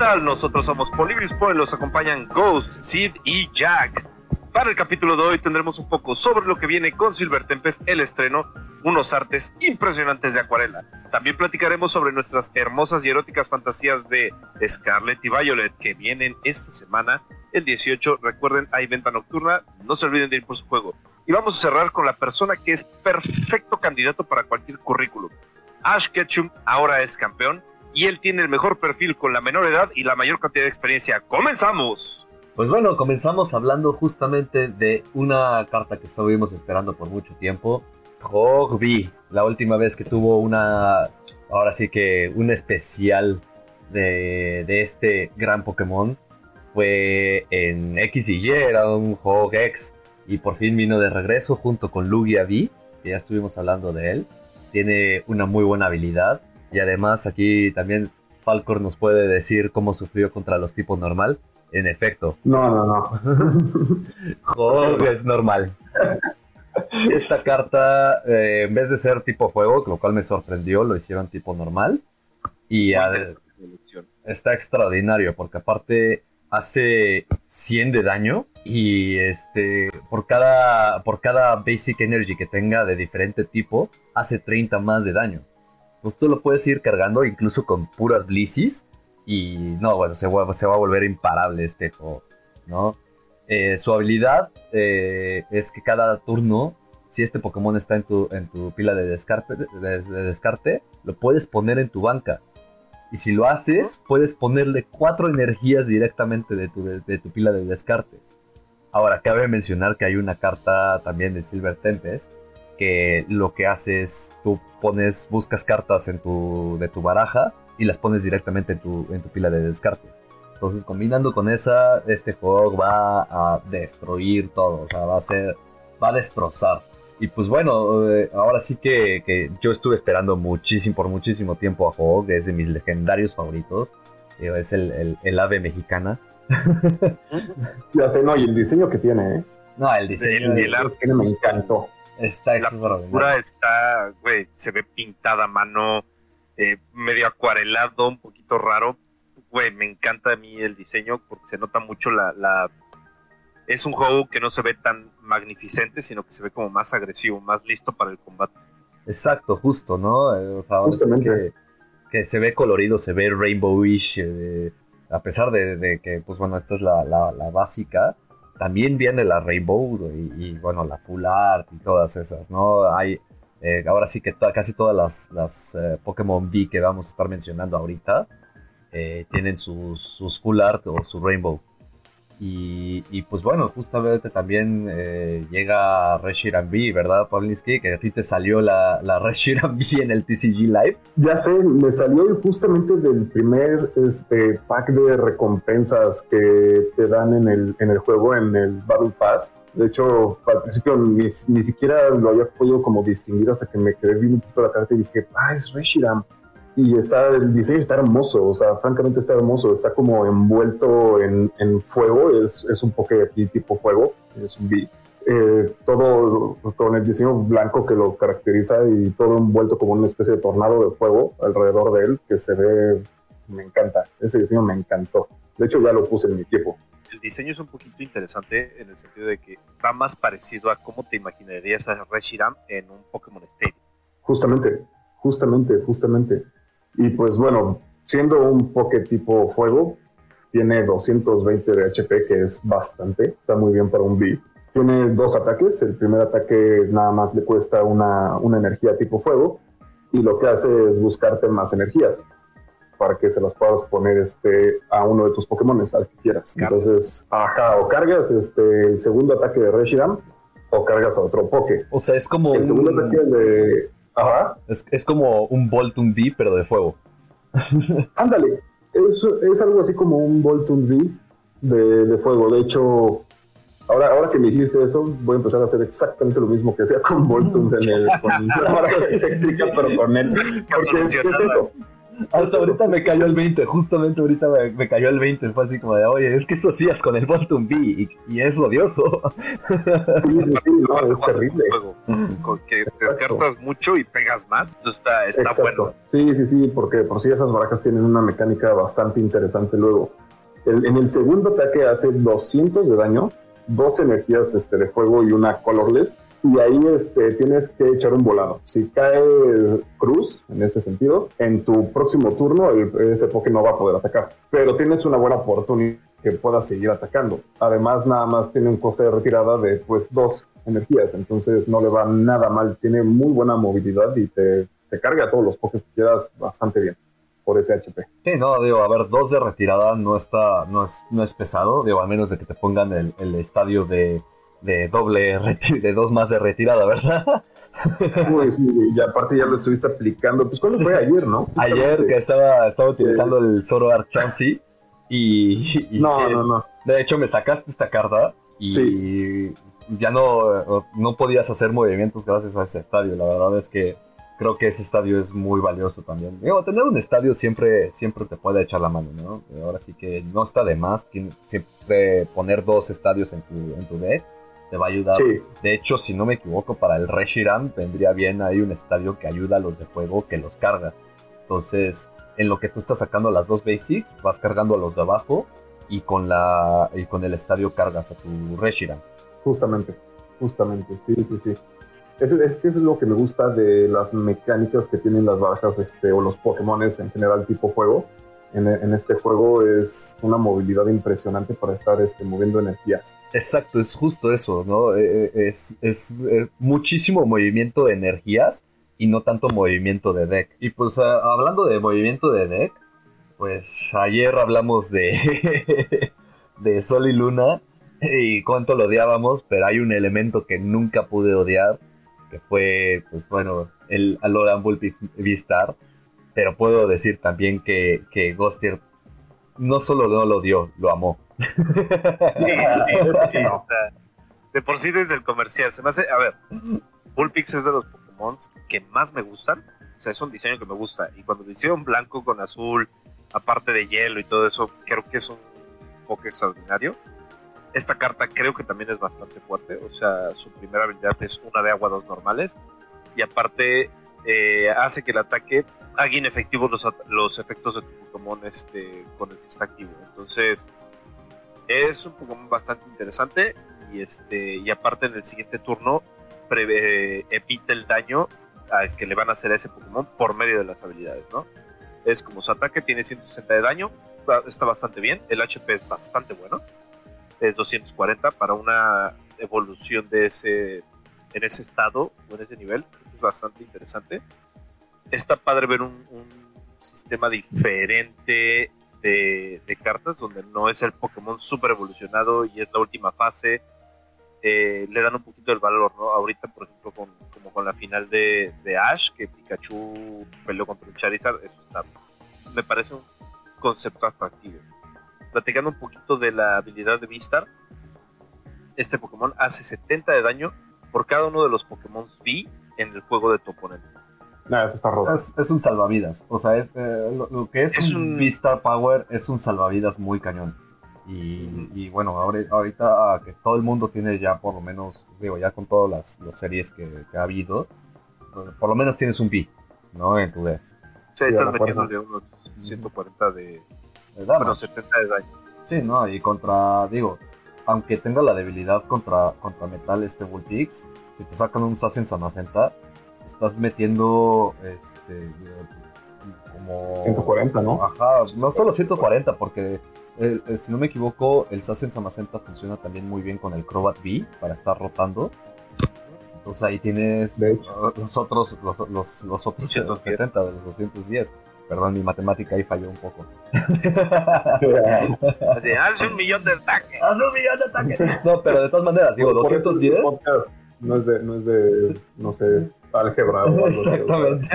Hola, ¿qué tal? Nosotros somos Polibris Point, los acompañan Ghost, Sid y Jack. Para el capítulo de hoy tendremos un poco sobre lo que viene con Silver Tempest, el estreno, unos artes impresionantes de acuarela. También platicaremos sobre nuestras hermosas y eróticas fantasías de Scarlet y Violet que vienen esta semana, el 18. Recuerden, hay venta nocturna, no se olviden de ir por su juego. Y vamos a cerrar con la persona que es perfecto candidato para cualquier currículum. Ash Ketchum ahora es campeón y él tiene el mejor perfil con la menor edad y la mayor cantidad de experiencia. ¡Comenzamos! Pues bueno, comenzamos hablando justamente de una carta que estuvimos esperando por mucho tiempo. Hogby, la última vez que tuvo una, ahora sí que un especial de, de este gran Pokémon fue en X y Y, era un Hog X y por fin vino de regreso junto con Lugia V, que ya estuvimos hablando de él. Tiene una muy buena habilidad y además aquí también Falcor nos puede decir cómo sufrió contra los tipos normal. En efecto. No, no, no. Hog es normal. Esta carta, eh, en vez de ser tipo fuego, lo cual me sorprendió, lo hicieron tipo normal. Y está extraordinario, porque aparte hace 100 de daño y este por cada por cada basic energy que tenga de diferente tipo hace 30 más de daño. Entonces tú lo puedes ir cargando incluso con puras blissies y no, bueno, se va, se va a volver imparable este juego, ¿no? Eh, su habilidad eh, es que cada turno, si este Pokémon está en tu, en tu pila de descarte, de descarte, lo puedes poner en tu banca. Y si lo haces, puedes ponerle cuatro energías directamente de tu, de, tu pila de descartes. Ahora, cabe mencionar que hay una carta también de Silver Tempest que lo que hace es tú pones, buscas cartas en tu, de tu baraja y las pones directamente en tu, en tu pila de descartes. Entonces, combinando con esa, este juego va a destruir todo, o sea, va a ser, va a destrozar. Y pues bueno, eh, ahora sí que, yo estuve esperando muchísimo, por muchísimo tiempo a Hog, es de mis legendarios favoritos. Eh, es el, el, ave mexicana. ya sé, no, y el diseño que tiene, ¿eh? No, el diseño el, el, me encantó. Está La está, güey, se ve pintada a mano, eh, medio acuarelado, un poquito raro. Güey, me encanta a mí el diseño porque se nota mucho la, la es un juego que no se ve tan magnificente, sino que se ve como más agresivo, más listo para el combate. Exacto, justo, ¿no? Eh, o sea, que, que, se ve colorido, se ve rainbowish, eh, a pesar de, que, pues bueno, esta es la, la, básica, también viene la rainbow y, bueno, la full art y todas esas, ¿no? Hay, eh, ahora sí que casi todas las, las Pokémon V que vamos a estar mencionando ahorita tienen sus, sus full art o su rainbow. Y, pues bueno, justamente también eh, llega Reshiram B, ¿verdad, Pavlinsky? Que a ti te salió la, la Reshiram B en el TCG Live. Ya sé, me salió justamente del primer este, pack de recompensas que te dan en el, en el juego, en el Battle Pass. De hecho, al principio ni, ni siquiera lo había podido como distinguir hasta que me quedé viendo un poquito la carta y dije, ah, es Reshiram y está, el diseño está hermoso, o sea, francamente está hermoso, está como envuelto en, en fuego, es, es un Pokédex tipo fuego, es un B. Eh, todo con el diseño blanco que lo caracteriza y todo envuelto como una especie de tornado de fuego alrededor de él, que se ve, me encanta, ese diseño me encantó. De hecho, ya lo puse en mi equipo. El diseño es un poquito interesante en el sentido de que va más parecido a cómo te imaginarías a Reshiram en un Pokémon Stadium. Justamente, justamente, justamente. Y pues bueno, siendo un Poké tipo fuego, tiene 220 de HP, que es bastante, está muy bien para un B. Tiene dos ataques, el primer ataque nada más le cuesta una, una energía tipo fuego y lo que hace es buscarte más energías para que se las puedas poner este, a uno de tus Pokémon, al que quieras. Entonces, ajá, o cargas este, el segundo ataque de Reshiram o cargas a otro Poké. O sea, es como... El segundo ataque de, es, como un Bolton V, pero de fuego. Ándale, es, es, algo así como un Bolton V de, fuego. De hecho, ahora, ahora que me dijiste eso, voy a empezar a hacer exactamente lo mismo que sea con Bolton en el, con pero con él. Porque es, eso. Hasta ahorita me cayó el 20, justamente ahorita me, cayó el 20. Fue así como de, oye, es que eso hacías con el Bolton B y, es odioso. Sí, sí, sí, no, es terrible. con que descartas mucho y pegas más, entonces está, está bueno. Sí, sí, sí, porque por sí esas barajas tienen una mecánica bastante interesante luego. en el segundo ataque hace 200 de daño, dos energías este, de fuego y una colorless y ahí este, tienes que echar un volado. Si cae Cruz, en ese sentido, en tu próximo turno ese Pokémon no va a poder atacar, pero tienes una buena oportunidad que pueda seguir atacando. Además, nada más tiene un coste de retirada de pues dos energías, entonces no le va nada mal, tiene muy buena movilidad y te, te carga a todos los Pokés que quieras bastante bien por ese HP. Sí, no, digo, a ver, dos de retirada no está, no es, no es pesado, digo, a menos de que te pongan el, el estadio de de doble, de dos más de retirada, ¿verdad? Pues, y aparte ya lo estuviste aplicando. Pues, ¿cuándo fue ayer, no? Ayer que estaba, estaba utilizando el Zoro Chansey y, y, no, no, no. De hecho, me sacaste esta carta y ya no, no podías hacer movimientos gracias a ese estadio. La verdad es que creo que ese estadio es muy valioso también. Digo, tener un estadio siempre, siempre te puede echar la mano, ¿no? Ahora sí que no está de más siempre poner dos estadios en tu, en tu deck te va a ayudar. De hecho, si no me equivoco, para el Reshiram vendría bien hay un estadio que ayuda a los de fuego que los carga. Entonces, en lo que tú estás sacando las dos basic, vas cargando a los de abajo y con la y con el estadio cargas a tu Reshiram. Justamente, justamente, sí, sí, sí. Es, es que eso es lo que me gusta de las mecánicas que tienen las bajas este, o los Pokémon en general tipo fuego en, este juego es una movilidad impresionante para estar este, moviendo energías. Exacto, es justo eso, ¿no? Eh, eh, es, es, eh, muchísimo movimiento de energías y no tanto movimiento de deck. Y pues ah, hablando de movimiento de deck, pues ayer hablamos de, de Sol y Luna y cuánto lo odiábamos, pero hay un elemento que nunca pude odiar, que fue, pues bueno, el Aloran Vulpix V-Star pero puedo decir también que, que Ghostier no solo no lo dio, lo amó. Sí, sí, de por sí desde el comercial. Se me hace, a ver, Bullpix es de los Pokémon que más me gustan. O sea, es un diseño que me gusta. Y cuando lo hicieron blanco con azul, aparte de hielo y todo eso, creo que es un poco extraordinario. Esta carta creo que también es bastante fuerte. O sea, su primera habilidad es una de agua, dos normales. Y aparte eh, hace que el ataque haga inefectivos los, los efectos de tu Pokémon este, con el que está activo. Entonces, es un Pokémon bastante interesante y, este, y aparte en el siguiente turno prevé, evita el daño que le van a hacer a ese Pokémon por medio de las habilidades, ¿no? Es como su ataque, tiene 160 de daño, está bastante bien, el HP es bastante bueno, es 240 para una evolución de ese, en ese estado o en ese nivel, es bastante interesante está padre ver un, sistema diferente de, cartas donde no es el Pokémon super evolucionado y es la última fase. Eh, le dan un poquito el valor, ¿no? Ahorita, por ejemplo, con, como con la final de, Ash, que Pikachu peleó contra un Charizard, eso está, me parece un concepto atractivo. Platicando un poquito de la habilidad de Vistar, este Pokémon hace 70 de daño por cada uno de los Pokémon V en el juego de tu oponente. Es, un salvavidas. O sea, es, eh, lo, que es, un, Vista Power es un salvavidas muy cañón. Y, bueno, ahorita que todo el mundo tiene ya por lo menos, digo, ya con todas las, series que, ha habido, por lo menos tienes un B, ¿no? En tu D. Sí, estás metiéndole unos 140 de... Bueno, 70 de daño. Sí, ¿no? Y contra, digo, aunque tenga la debilidad contra, contra metal este Vulpix, si te sacan un Sassen Samacenta, estás metiendo este como 140, ¿no? Ajá, no solo 140 porque eh, eh, si no me equivoco, el Sassen Samacenta funciona también muy bien con el Crobat B para estar rotando. Entonces ahí tienes los otros los, los, los otros 170 de los 210. Perdón, mi matemática ahí falló un poco. Así, hace un millón de ataques. Hace un millón de ataques. No, pero de todas maneras, digo, 210. No es de, no es de, no sé, álgebra. Exactamente.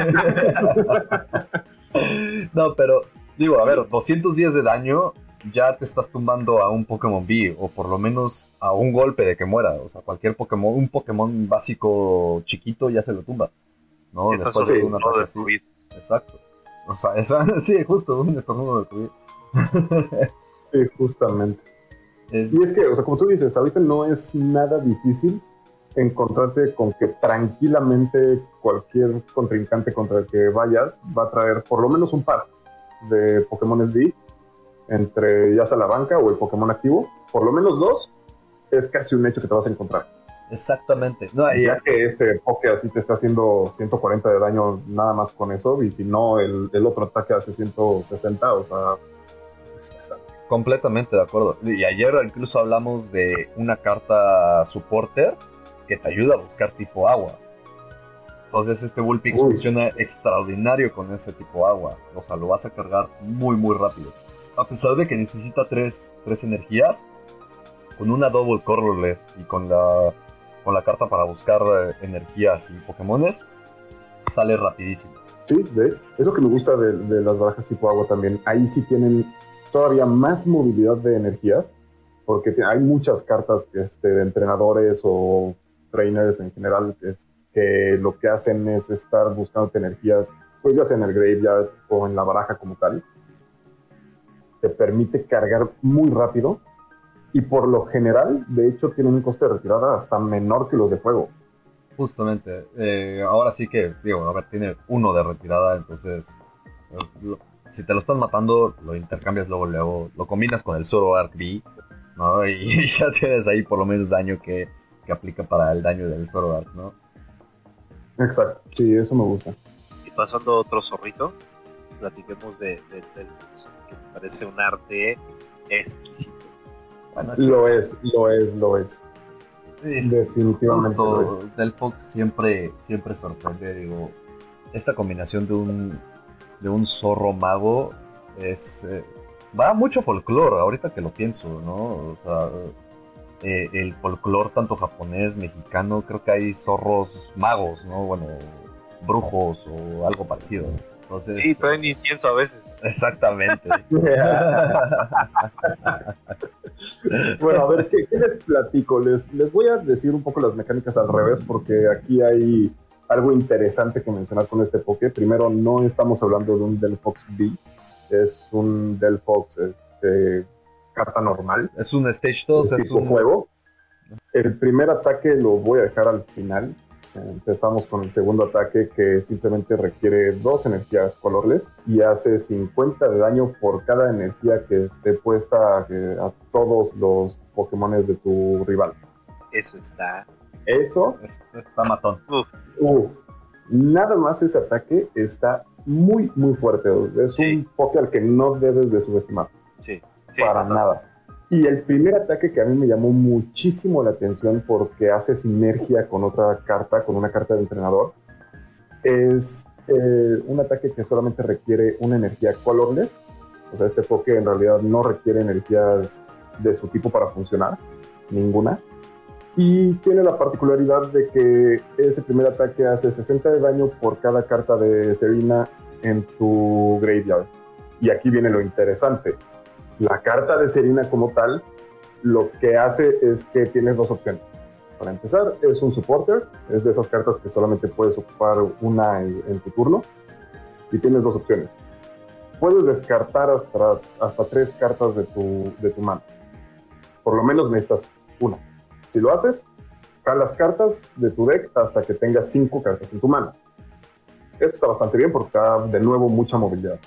no, pero digo, a ver, 210 de daño ya te estás tumbando a un Pokémon B, o por lo menos a un golpe de que muera. O sea, cualquier Pokémon, un Pokémon básico chiquito ya se lo tumba. ¿no? Después de una Exacto. O sea, esa, sí, justo, un estornudo de tu Sí, justamente. Y es que, o sea, como tú dices, ahorita no es nada difícil encontrarte con que tranquilamente cualquier contrincante contra el que vayas va a traer por lo menos un par de Pokémon SV entre ya sea la banca o el Pokémon activo, por lo menos dos, es casi un hecho que te vas a encontrar. Exactamente. No, ya que este Poké así te está haciendo 140 de daño nada más con eso, y si no, el, el otro ataque hace 160, o sea, es. Completamente de acuerdo. Y ayer incluso hablamos de una carta supporter que te ayuda a buscar tipo agua. Entonces este Bullpix funciona extraordinario con ese tipo agua. O sea, lo vas a cargar muy muy rápido. A pesar de que necesita tres, tres energías, con una double colorless y con la, con la carta para buscar eh, energías y Pokémones, sale rapidísimo. Sí, es lo que me gusta de, de las barajas tipo agua también. Ahí sí tienen todavía más movilidad de energías, porque hay muchas cartas este, de entrenadores o trainers en general que lo que hacen es estar buscando energías, pues ya sea en el graveyard o en la baraja como tal. Te permite cargar muy rápido y por lo general, de hecho, tiene un coste de retirada hasta menor que los de fuego. Justamente. Eh, ahora sí que, digo, a ver, tiene uno de retirada, entonces si te lo están matando, lo intercambias luego, luego, lo combinas con el Zoro Arc B, ¿no? Y ya tienes ahí por lo menos daño que, que aplica para el daño del Zoro Arc, ¿no? Exacto, sí, eso me gusta. Y pasando a otro zorrito, platiquemos de, de, que me parece un arte exquisito. Lo es, lo es, lo es. Definitivamente lo es. Del Fox siempre, siempre sorprende, digo, esta combinación de un de un zorro mago es... Eh, va mucho folclore, ahorita que lo pienso, ¿no? O sea, eh, el folclore tanto japonés, mexicano, creo que hay zorros magos, ¿no? Bueno, brujos o algo parecido. Entonces, sí, traen incienso a veces. Exactamente. bueno, a ver, ¿qué, les platico? Les, les voy a decir un poco las mecánicas al revés, porque aquí hay algo interesante que mencionar con este Poké. Primero, no estamos hablando de un Delphox B, es un Delphox este, carta normal. Es un Stage 2, es un juego. El primer ataque lo voy a dejar al final. Empezamos con el segundo ataque que simplemente requiere dos energías colorless y hace 50 de daño por cada energía que esté puesta a, todos los Pokémones de tu rival. Eso está eso está matón. Nada más ese ataque está muy, muy fuerte. Es un poke al que no debes de subestimar. Sí. Para nada. Y el primer ataque que a mí me llamó muchísimo la atención porque hace sinergia con otra carta, con una carta de entrenador, es eh, un ataque que solamente requiere una energía colorless. O sea, este poke en realidad no requiere energías de su tipo para funcionar, ninguna y tiene la particularidad de que ese primer ataque hace 60 de daño por cada carta de Serena en tu graveyard. Y aquí viene lo interesante. La carta de Serena como tal, lo que hace es que tienes dos opciones. Para empezar, es un supporter, es de esas cartas que solamente puedes ocupar una en, tu turno. Y tienes dos opciones. Puedes descartar hasta, hasta tres cartas de tu, de tu mano. Por lo menos necesitas una si lo haces, las cartas de tu deck hasta que tengas cinco cartas en tu mano. Esto está bastante bien porque da de nuevo mucha movilidad.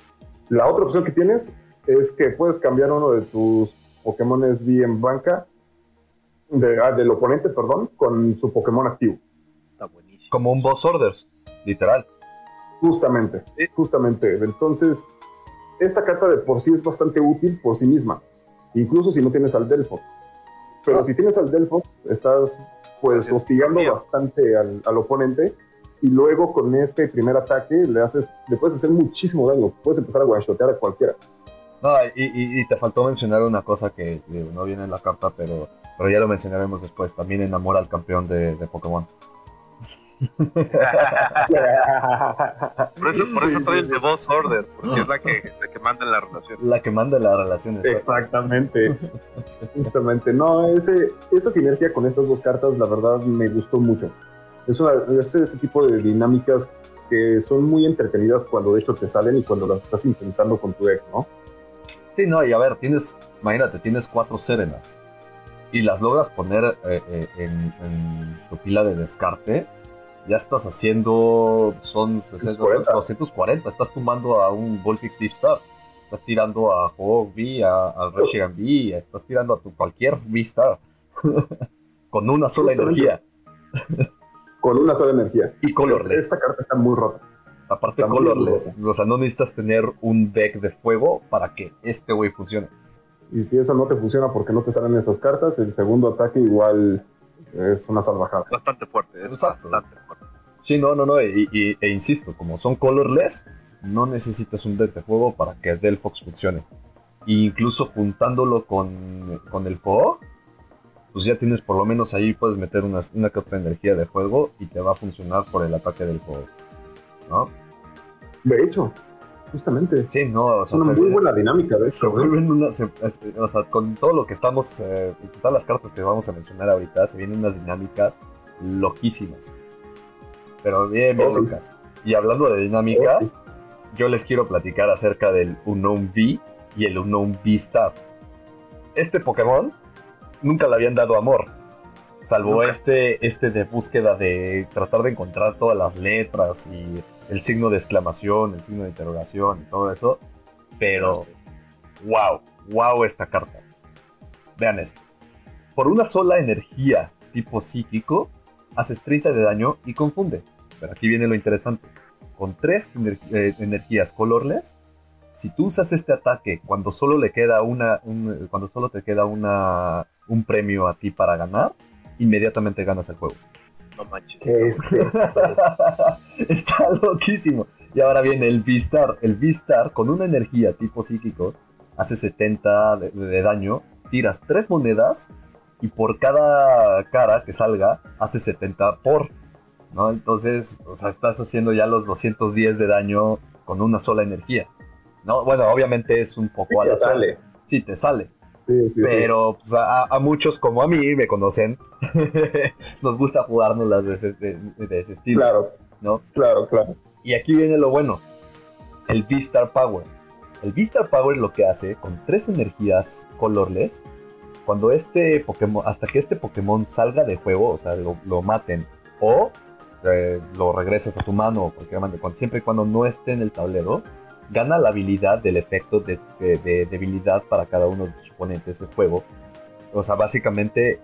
La otra opción que tienes es que puedes cambiar uno de tus Pokémon V en banca ah, del oponente, perdón, con su Pokémon activo. Está buenísimo. Como un boss orders, literal. Justamente, justamente. Entonces, esta carta de por sí es bastante útil por sí misma, incluso si no tienes al Delphox. Pero si tienes al Delphox, estás pues hostigando bastante al, oponente y luego con este primer ataque le haces, le puedes hacer muchísimo daño, puedes empezar a one-shotear a cualquiera. No, y, te faltó mencionar una cosa que no viene en la carta, pero, pero ya lo mencionaremos después. También enamora al campeón de, de Pokémon por eso, por eso trae el de Boss Order, porque es la que, la que manda la relación. La que manda la relación. Exactamente. Justamente. No, ese, esa sinergia con estas dos cartas, la verdad, me gustó mucho. Es, una, ese tipo de dinámicas que son muy entretenidas cuando de hecho te salen y cuando las estás intentando con tu deck, ¿no? Sí, no, y a ver, tienes, imagínate, tienes cuatro Serenas y las logras poner eh, eh, en, tu pila de descarte, ya estás haciendo, son 240, estás tumbando a un Volpix Deep Star, estás tirando a Hog V, a, a Reshigan V, estás tirando a tu cualquier V Star con una sola energía. con una sola energía. Y colorless. Esta carta está muy rota. Aparte colorless. O sea, no necesitas tener un deck de fuego para que este güey funcione. Y si eso no te funciona porque no te salen esas cartas, el segundo ataque igual es una salvajada. Bastante fuerte, es bastante fuerte. Sí, no, no, no. Y, e insisto, como son colorless, no necesitas un deck de fuego para que Delphox funcione. E incluso juntándolo con, con el fuego, pues ya tienes por lo menos ahí, puedes meter una, una que otra energía de fuego y te va a funcionar por el ataque del fuego. ¿No? De hecho, justamente. Sí, no, o sea, es una muy buena dinámica de eso. o sea, con todo lo que estamos, eh, todas las cartas que vamos a mencionar ahorita, se vienen unas dinámicas loquísimas. Pero bien, bien oh, locas. Y hablando de dinámicas, oh, yo les quiero platicar acerca del Unknown V y el Unknown V Star. Este Pokémon nunca le habían dado amor. Salvo este, este de búsqueda de tratar de encontrar todas las letras y el signo de exclamación, el signo de interrogación y todo eso. Pero, wow, wow esta carta. Vean esto. Por una sola energía tipo psíquico, haces 30 de daño y confunde. Pero aquí viene lo interesante. Con tres eh, energías colorless, si tú usas este ataque cuando solo le queda una, cuando solo te queda una, un premio a ti para ganar, inmediatamente ganas el juego. No manches. Está loquísimo. Y ahora viene el V-Star. El V-Star con una energía tipo psíquico hace 70 de, daño. Tiras tres monedas y por cada cara que salga hace 70 por. ¿no? Entonces, o sea, estás haciendo ya los 210 de daño con una sola energía. ¿no? Bueno, obviamente es un poco sí, Te sale. Sí, te sale. Pero pues, a, muchos como a mí me conocen, nos gusta jugárnoslas de ese, de, ese estilo. Claro. ¿no? Claro, claro. Y aquí viene lo bueno, el V-Star Power. El V-Star Power lo que hace con tres energías colorless, cuando este Pokémon, hasta que este Pokémon salga de juego, o sea, lo, maten, o eh, lo regresas a tu mano, manera, siempre y cuando no esté en el tablero, gana la habilidad del efecto de, debilidad para cada uno de sus oponentes del juego. O sea, básicamente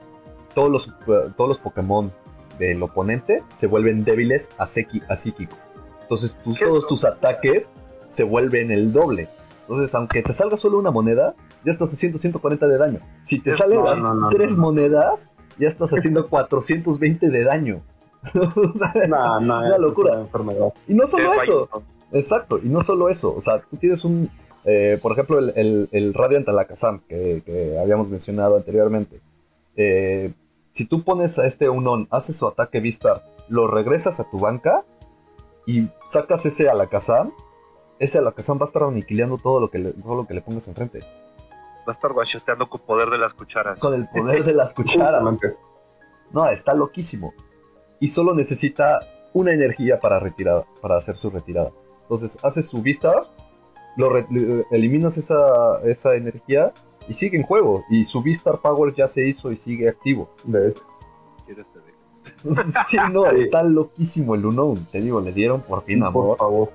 todos los, todos los Pokémon del oponente se vuelven débiles a, psíquico. Entonces todos tus ataques se vuelven el doble. Entonces, aunque te salga solo una moneda, ya estás haciendo 140 de daño. Si te salen las tres monedas, ya estás haciendo 420 de daño. no, no, una locura. y no solo eso. Exacto, y no solo eso, o sea, tú tienes un, eh, por ejemplo, el, el, el Radiant Alakazam que, que, habíamos mencionado anteriormente. Eh, si tú pones a este Unon, haces su ataque Vistar, lo regresas a tu banca y sacas ese Alakazam, ese Alakazam va a estar aniquilando todo lo que le, todo lo que le pongas enfrente. Va a estar bachoteando con poder de las cucharas. Con el poder de las cucharas. no, está loquísimo. Y solo necesita una energía para retirada, para hacer su retirada. Entonces haces su vista, lo eliminas esa, esa energía y sigue en juego. Y su Vistar Power ya se hizo y sigue activo. De hecho. Quiero este deck. sí, no, está loquísimo el uno. Te digo, le dieron por fin amor. Por favor.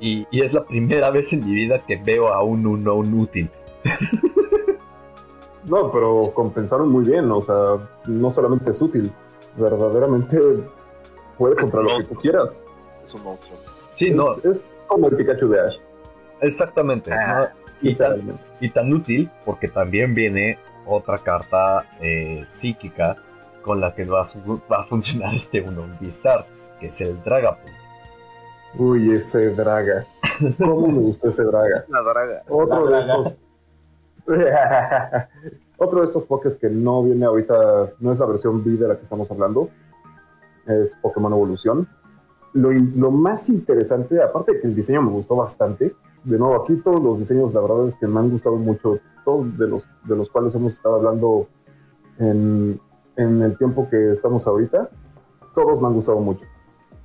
Y, y, es la primera vez en mi vida que veo a un Unknown útil. no, pero compensaron muy bien. O sea, no solamente es útil, verdaderamente puede comprar lo que tú quieras. Es un monstruo. Sí, no. Es como el Pikachu de Ash. Exactamente. Ah, y, tan, útil porque también viene otra carta eh, psíquica con la que va a, funcionar este uno Star, que es el Dragapult. Uy, ese Draga. ¿Cómo me gustó ese Draga? La Draga. Otro de estos. Otro de estos Pokés que no viene ahorita, no es la versión V de la que estamos hablando, es Pokémon Evolución lo, más interesante, aparte de que el diseño me gustó bastante, de nuevo aquí todos los diseños, la verdad es que me han gustado mucho, todos de los, de los cuales hemos estado hablando en, en el tiempo que estamos ahorita, todos me han gustado mucho.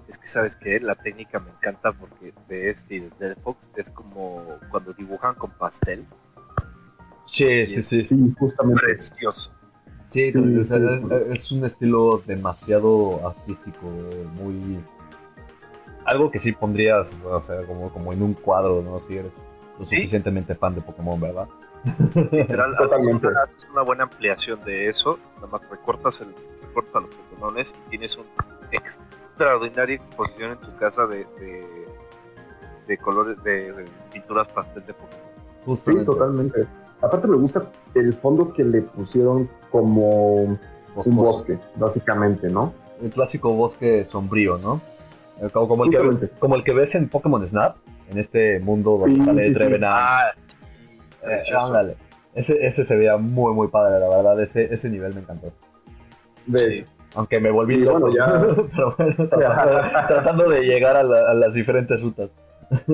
Es que sabes que la técnica me encanta porque de este y de Fox es como cuando dibujan con pastel. Sí, sí, sí, sí, justamente. Precioso. Sí, es, un estilo demasiado artístico, muy... Algo que sí pondrías, o sea, como, como en un cuadro, ¿no? Si eres lo suficientemente fan de Pokémon, ¿verdad? Literal, Totalmente. Haces una, buena ampliación de eso, nada más recortas, el, recortas a los Pokémon y tienes una extraordinaria exposición en tu casa de, de, colores, de, pinturas pastel de Pokémon. Sí, totalmente. Aparte me gusta el fondo que le pusieron como un bosque, básicamente, ¿no? El clásico bosque sombrío, ¿no? Eh, como, el, que, como el que ves en Pokémon Snap, en este mundo donde sale sí, Ah, eh, ese, ese se veía muy, muy padre, la verdad. Ese, ese nivel me encantó. Aunque me volví loco. ya... tratando, de llegar a, a las diferentes rutas.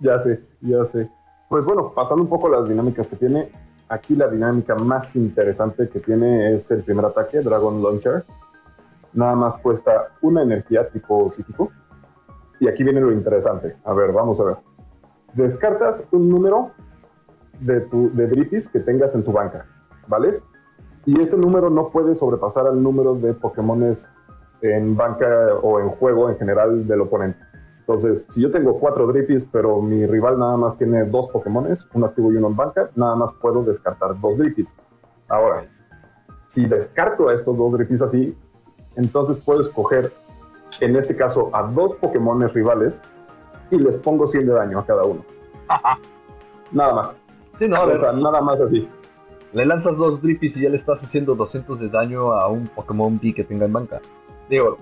ya sé, ya sé. Pues bueno, pasando un poco las dinámicas que tiene, aquí la dinámica más interesante que tiene es el primer ataque, Dragon Launcher. Nada más cuesta una energía tipo psíquico. Y aquí viene lo interesante. A ver, vamos a ver. Descartas un número de, tu, de Dripis que tengas en tu banca, ¿vale? Y ese número no puede sobrepasar al número de Pokémones en banca o en juego en general del oponente. Entonces, si yo tengo cuatro Drippies, pero mi rival nada más tiene dos Pokémones, uno activo y uno en banca, nada más puedo descartar dos Drippies. Ahora, si descarto a estos dos Drippies así, entonces puedo escoger, en este caso, a dos Pokémones rivales y les pongo 100 de daño a cada uno. Nada más. Sí, no, o sea, nada más así. Le lanzas dos Drippies y ya le estás haciendo 200 de daño a un Pokémon B que tenga en banca. Digo,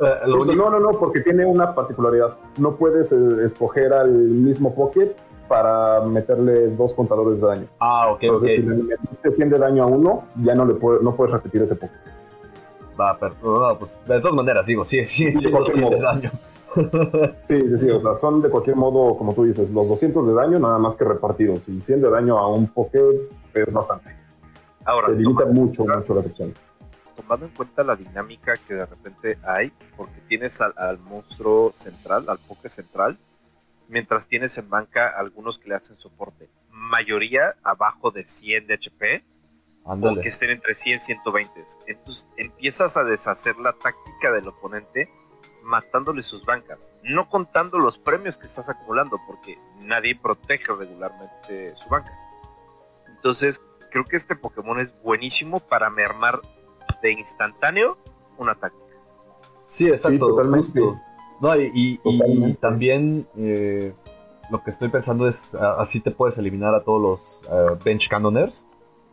eh, no, no, no, porque tiene una particularidad. No puedes eh, escoger al mismo Pocket para meterle dos contadores de daño. Ah, ok. Entonces, si le metiste 100 de daño a uno, ya no le no puedes repetir ese Pocket. Va, pero pues de todas maneras, digo, sí, sí, sí, de daño. sí, sí, sí, o sea, son de cualquier modo, como tú dices, los 200 de daño nada más que repartidos. Y 100 de daño a un Pocket es bastante. Ahora, Se limita mucho, mucho las opciones tomando en cuenta la dinámica que de repente hay, porque tienes al, monstruo central, al poke central, mientras tienes en banca algunos que le hacen soporte. Mayoría abajo de 100 de HP, o que estén entre 100 y 120. Entonces empiezas a deshacer la táctica del oponente matándole sus bancas, no contando los premios que estás acumulando, porque nadie protege regularmente su banca. Entonces, creo que este Pokémon es buenísimo para mermar de instantáneo una táctica. Sí, exacto. totalmente. No, y, también eh, lo que estoy pensando es, así te puedes eliminar a todos los eh, bench cannoners,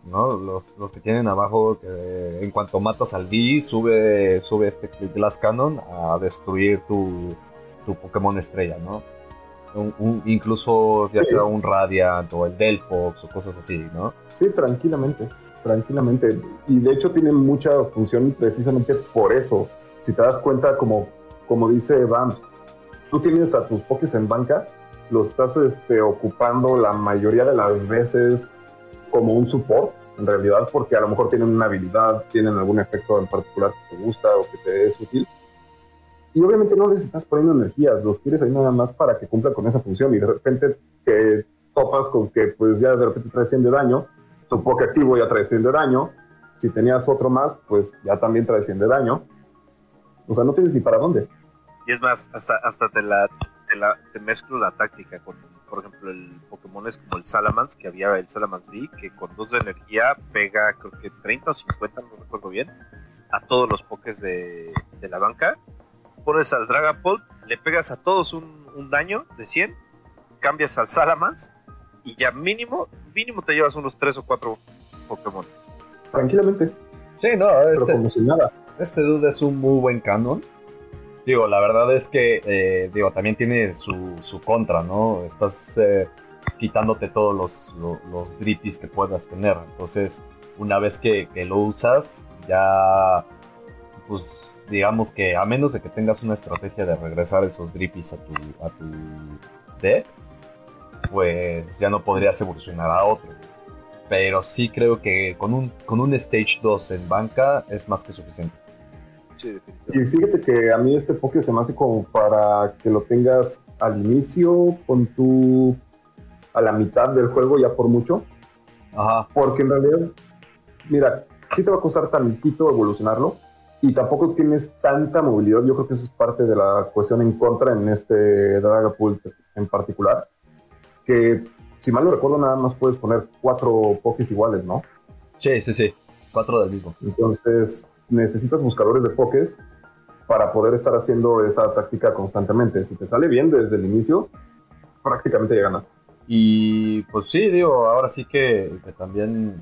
¿no? Los, los, que tienen abajo, en cuanto matas al B, sube, sube este Glass Cannon a destruir tu, tu Pokémon estrella, ¿no? incluso ya sea un Radiant o el Delphox o cosas así, ¿no? Sí, tranquilamente tranquilamente. Y de hecho tiene mucha función precisamente por eso. Si te das cuenta, como, como dice Vamps, tú tienes a tus pokés en banca, los estás este, ocupando la mayoría de las veces como un support, en realidad, porque a lo mejor tienen una habilidad, tienen algún efecto en particular que te gusta o que te es útil. Y obviamente no les estás poniendo energías, los quieres ahí nada más para que cumpla con esa función y de repente que topas con que pues ya de repente trae 100 de daño, tu poke activo ya trae 100 de daño. Si tenías otro más, pues ya también trae 100 de daño. O sea, no tienes ni para dónde. Y es más, hasta, hasta te, la, te, mezclo la táctica con, por ejemplo, el Pokémon es como el Salamence, que había el Salamence V, que con dos de energía pega, creo que 30 o 50, no recuerdo bien, a todos los Pokés de, de la banca. Pones al Dragapult, le pegas a todos un, un daño de 100, cambias al Salamence y ya mínimo, mínimo te llevas unos tres o cuatro Pokémon. Tranquilamente. Sí, no, este, este dude es un muy buen canon. Digo, la verdad es que, eh, digo, también tiene su, su contra, ¿no? Estás eh, quitándote todos los, los, drippies que puedas tener. Entonces, una vez que, que, lo usas, ya, pues, digamos que a menos de que tengas una estrategia de regresar esos drippies a tu, a tu deck, pues ya no podrías evolucionar a otro. Pero sí creo que con un, con un Stage 2 en banca es más que suficiente. Y fíjate que a mí este Poké se me hace como para que lo tengas al inicio, con tu a la mitad del juego ya por mucho. Ajá. Porque en realidad, mira, sí te va a costar tantito evolucionarlo y tampoco tienes tanta movilidad. Yo creo que eso es parte de la cuestión en contra en este Dragapult en particular. Que si mal no recuerdo, nada más puedes poner cuatro Pokés iguales, ¿no? Sí, sí, sí. Cuatro del mismo. Entonces, necesitas buscadores de Pokés para poder estar haciendo esa táctica constantemente. Si te sale bien desde el inicio, prácticamente ya ganaste. Y pues sí, digo, ahora sí que, también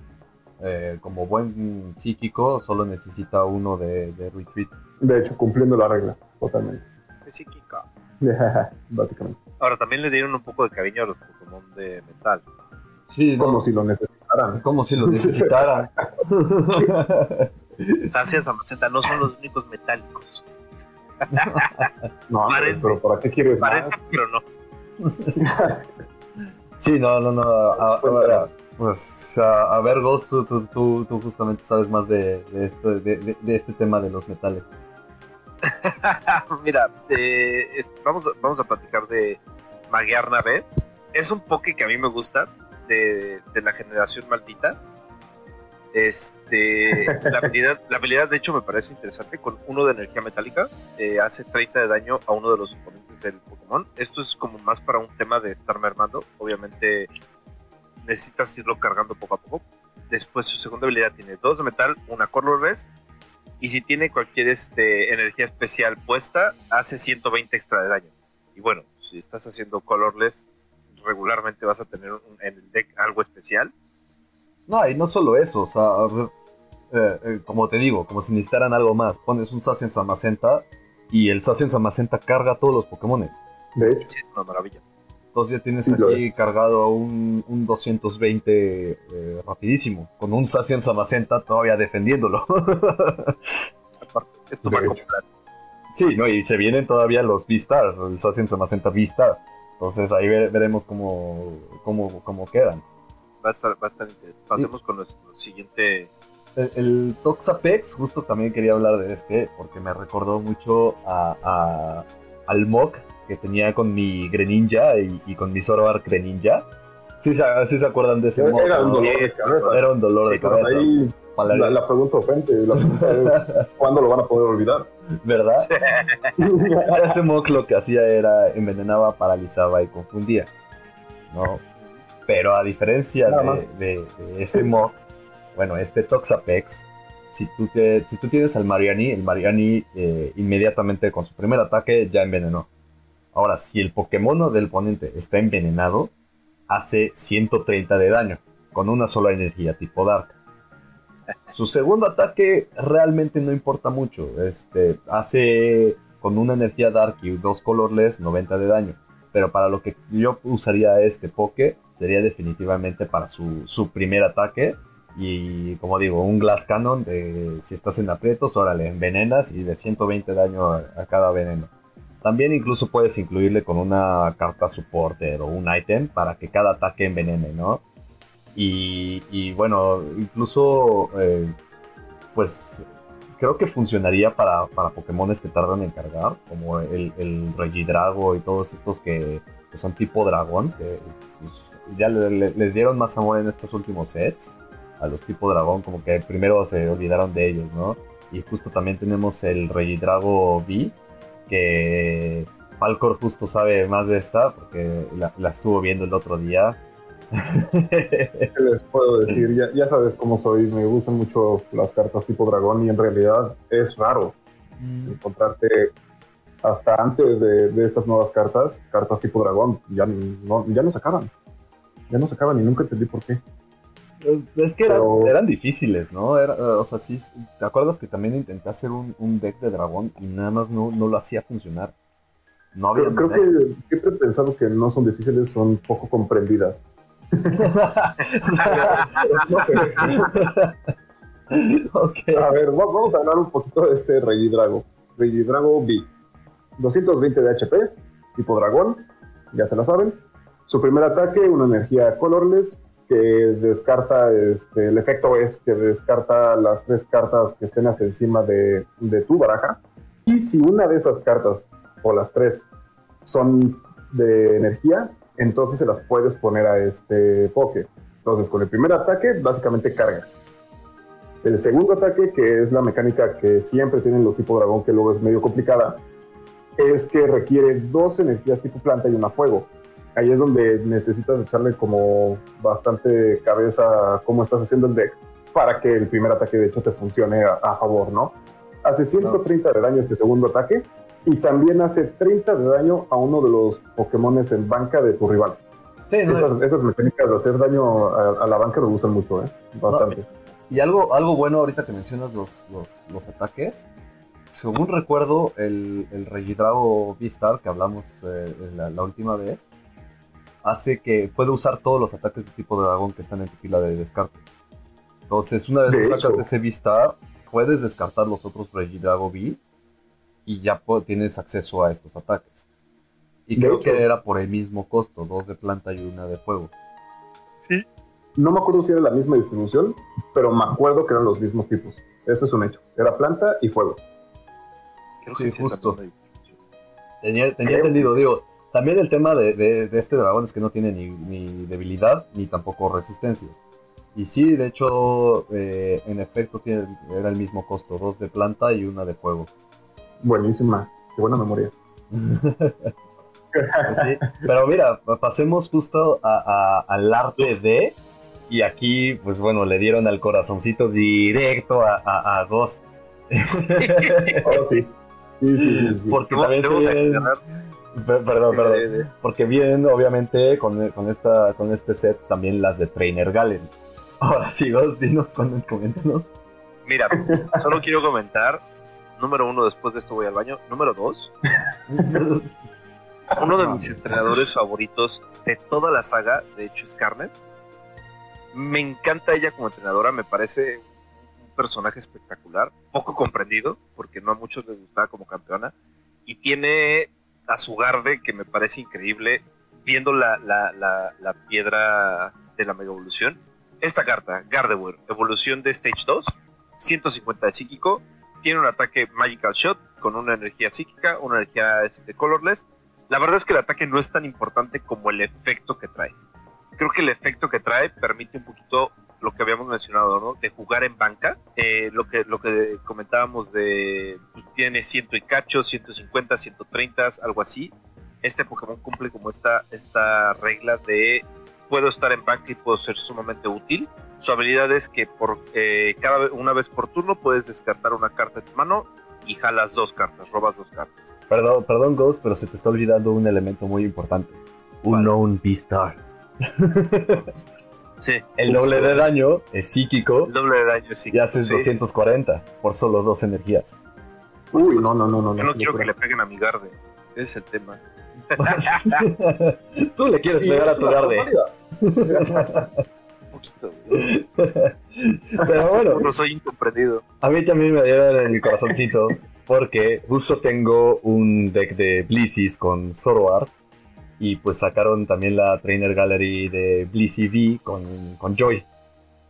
eh, como buen psíquico solo necesita uno de, de retreat. De hecho, cumpliendo la regla, totalmente. De psíquica. Básicamente. Ahora, también le dieron un poco de cariño a los Pokémon de metal. Sí, como si lo necesitaran. Como si lo necesitaran. Sacias Amaceta no son los únicos metálicos. no, pero ¿para qué quieres parece, más? pero no. sí, no, no, no. A, pues a, ver, Ghost, tú, tú, tú, justamente sabes más de, de, este, de, de, este tema de los metales. Mira, eh, vamos, vamos a platicar de Magiarna B. Es un poke que a mí me gusta, de, de la generación maldita este, la habilidad, la habilidad, de hecho, me parece interesante. Con uno de energía metálica, eh, hace 30 de daño a uno de los oponentes del Pokémon. Esto es como más para un tema de estar mermando. Obviamente, necesitas irlo cargando poco a poco. Después, su segunda habilidad tiene dos de metal, una colorless. Y si tiene cualquier este, energía especial puesta, hace 120 extra de daño. Y bueno, si estás haciendo colorless, regularmente vas a tener en el deck algo especial no, y no solo eso, o sea, eh, eh, como te digo, como si necesitaran algo más, pones un Sacian Samacenta y el Sacian Samacenta carga todos los Pokémones. De hecho, sí, es una maravilla. Entonces ya tienes aquí cargado un, un 220 eh, rapidísimo, con un Sacian Samacenta todavía defendiéndolo. Esto va a Sí, no, y se vienen todavía los V-Stars, el Sacian Samacenta V-Star. Entonces ahí veremos cómo, cómo, cómo quedan va a estar, va a estar interesante. Pasemos con nuestro siguiente. El, Toxapex, justo también quería hablar de este, porque me recordó mucho a, al Mok que tenía con mi Greninja y, con mi Zoroark Greninja. Sí, sí se acuerdan de ese Era, era un dolor de cabeza. Era un dolor de cabeza. Ahí la, la, pregunta ofende. La pregunta es, ¿cuándo lo van a poder olvidar? ¿Verdad? ese Mok lo que hacía era envenenaba, paralizaba y confundía. ¿no? Pero a diferencia de, ese mock, bueno, este Toxapex, si tú, si tú tienes al Mariani, el Mariani eh, inmediatamente con su primer ataque ya envenenó. Ahora, si el Pokémon del oponente está envenenado, hace 130 de daño, con una sola energía tipo Dark. Su segundo ataque realmente no importa mucho. Este, hace con una energía Dark y dos colorless 90 de daño. Pero para lo que yo usaría este Poké sería definitivamente para su, su primer ataque. Y como digo, un Glass Cannon de si estás en aprietos, órale, envenenas y de 120 daño a, cada veneno. También incluso puedes incluirle con una carta supporter o un ítem para que cada ataque envenene, ¿no? Y, y bueno, incluso eh, pues creo que funcionaría para, para Pokémones que tardan en cargar, como el, el Regidrago y todos estos que, son tipo dragón, que pues, ya les dieron más amor en estos últimos sets, a los tipo dragón, como que primero se olvidaron de ellos, ¿no? Y justo también tenemos el Regidrago V, que Falcor justo sabe más de esta, porque la, la estuvo viendo el otro día ¿Qué les puedo decir? Ya, sabes cómo soy, me gustan mucho las cartas tipo dragón y en realidad es raro mm. encontrarte hasta antes de, estas nuevas cartas, cartas tipo dragón, ya no, ya no se acaban. Ya no se acaban y nunca entendí por qué. Es que eran, difíciles, ¿no? o sea, sí, ¿te acuerdas que también intenté hacer un, deck de dragón y nada más no, no lo hacía funcionar? No había creo, creo que siempre he pensado que no son difíciles, son poco comprendidas no sé. A ver, vamos a hablar un poquito de este Regidrago. Regidrago B. 220 de HP, tipo dragón, ya se la saben. Su primer ataque, una energía colorless, que descarta, este, el efecto es que descarta las tres cartas que estén hasta encima de, tu baraja. Y si una de esas cartas, o las tres, son de energía, entonces se las puedes poner a este Poke. Entonces, con el primer ataque, básicamente cargas. El segundo ataque, que es la mecánica que siempre tienen los tipos dragón, que luego es medio complicada, es que requiere dos energías tipo planta y una fuego. Ahí es donde necesitas echarle como bastante cabeza cómo estás haciendo el deck para que el primer ataque de hecho te funcione a, favor, ¿no? Hace 130 de daño este segundo ataque y también hace 30 de daño a uno de los Pokémones en banca de tu rival. Sí, esas, mecánicas de hacer daño a, la banca me gustan mucho, ¿eh? Bastante. y algo, algo bueno ahorita que mencionas los, los, ataques. Según recuerdo, el, el Regidrago V-Star que hablamos eh, la, última vez, hace que puede usar todos los ataques de tipo de dragón que están en tu pila de descartes. Entonces, una vez que sacas ese V-Star, puedes descartar los otros Regidrago V y ya tienes acceso a estos ataques. Y creo que era por el mismo costo, dos de planta y una de fuego. Sí. No me acuerdo si era la misma distribución, pero me acuerdo que eran los mismos tipos. Eso es un hecho. Era planta y fuego. Creo sí, que justo. Tenía, tenía entendido, digo, también el tema de, este dragón es que no tiene ni, debilidad ni tampoco resistencias. Y sí, de hecho, eh, en efecto era el mismo costo, dos de planta y una de fuego. Buenísima, qué buena memoria. pero mira, pasemos justo al arte de. Y aquí, pues bueno, le dieron al corazoncito directo a, Ghost. oh, sí. Sí, sí, sí. Porque también se Perdón, perdón. Porque vienen, obviamente, con, con, esta, con este set también las de Trainer Gallery. Ahora sí, Ghost, dinos, coméntanos. Mira, solo quiero comentar. Número uno, después de esto voy al baño. Número dos. Uno de mis entrenadores favoritos de toda la saga, de hecho, es Carmen. Me encanta ella como entrenadora, me parece personaje espectacular, poco comprendido, porque no a muchos les gustaba como campeona, y tiene a su garde que me parece increíble, viendo la, la, piedra de la mega evolución. Esta carta, Gardevoir, evolución de Stage 2, 150 de psíquico, tiene un ataque Magical Shot con una energía psíquica, una energía este, colorless, la verdad es que el ataque no es tan importante como el efecto que trae. Creo que el efecto que trae permite un poquito lo que habíamos mencionado, ¿no? De jugar en banca. Eh, lo, que, lo que comentábamos de, pues, tiene ciento y cacho, 150, 130, algo así. Este Pokémon cumple como esta, esta regla de puedo estar en banca y puedo ser sumamente útil. Su habilidad es que por eh, cada una vez por turno puedes descartar una carta de tu mano y jalas dos cartas, robas dos cartas. Perdón, perdón, Ghost, pero se te está olvidando un elemento muy importante. Un known B-Star. sí. El doble de daño es psíquico. El doble de daño es psíquico. Y haces 240 por solo dos energías. Uy, no, no, no, no. Yo no, quiero que le peguen a mi garde. Ese es el tema. Tú le quieres pegar a tu garde. Pero bueno. No soy incomprendido. A mí también me dieron en mi corazoncito. Porque justo tengo un deck de Blissis con Zoroark. Y pues sacaron también la Trainer Gallery de Blissey V con, con Joy.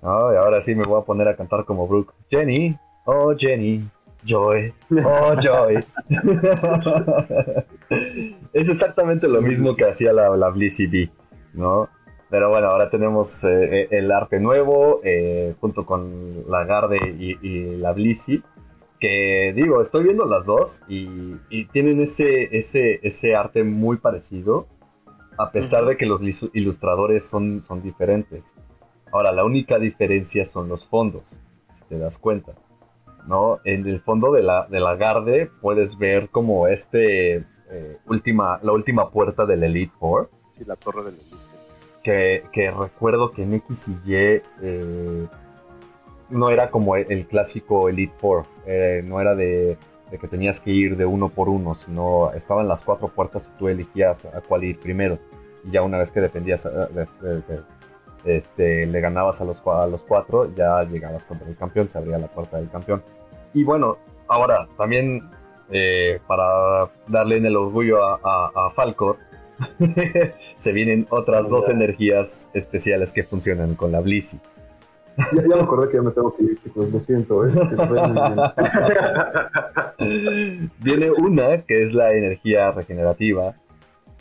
Y ahora sí me voy a poner a cantar como Brooke. Jenny, oh Jenny, Joy, oh Joy. es exactamente lo mismo que hacía la, la Blissey V, ¿no? Pero bueno, ahora tenemos eh, eh, el arte nuevo eh, junto con la Garde y, la Blissey. Que digo, estoy viendo las dos y, tienen ese, ese, ese arte muy parecido, a pesar de que los ilustradores son, son diferentes. Ahora, la única diferencia son los fondos, si te das cuenta. ¿no? En el fondo de la, de la Garde puedes ver como este última, la última puerta del Elite Four. Sí, la torre del Elite que, recuerdo que en X y Y eh, no era como el, clásico Elite Four, eh, no era de, que tenías que ir de uno por uno, sino estaban las cuatro puertas y tú elegías a cuál ir primero. Y ya una vez que defendías, eh, este, le ganabas a los, a los cuatro, ya llegabas contra el campeón, se abría la puerta del campeón. Y bueno, ahora también para darle en el orgullo a, a, a Falcor, se vienen otras dos energías especiales que funcionan con la Blissey. Ya, me acordé que ya me tengo que ir, chicos, lo siento, ¿eh? Viene una que es la energía regenerativa,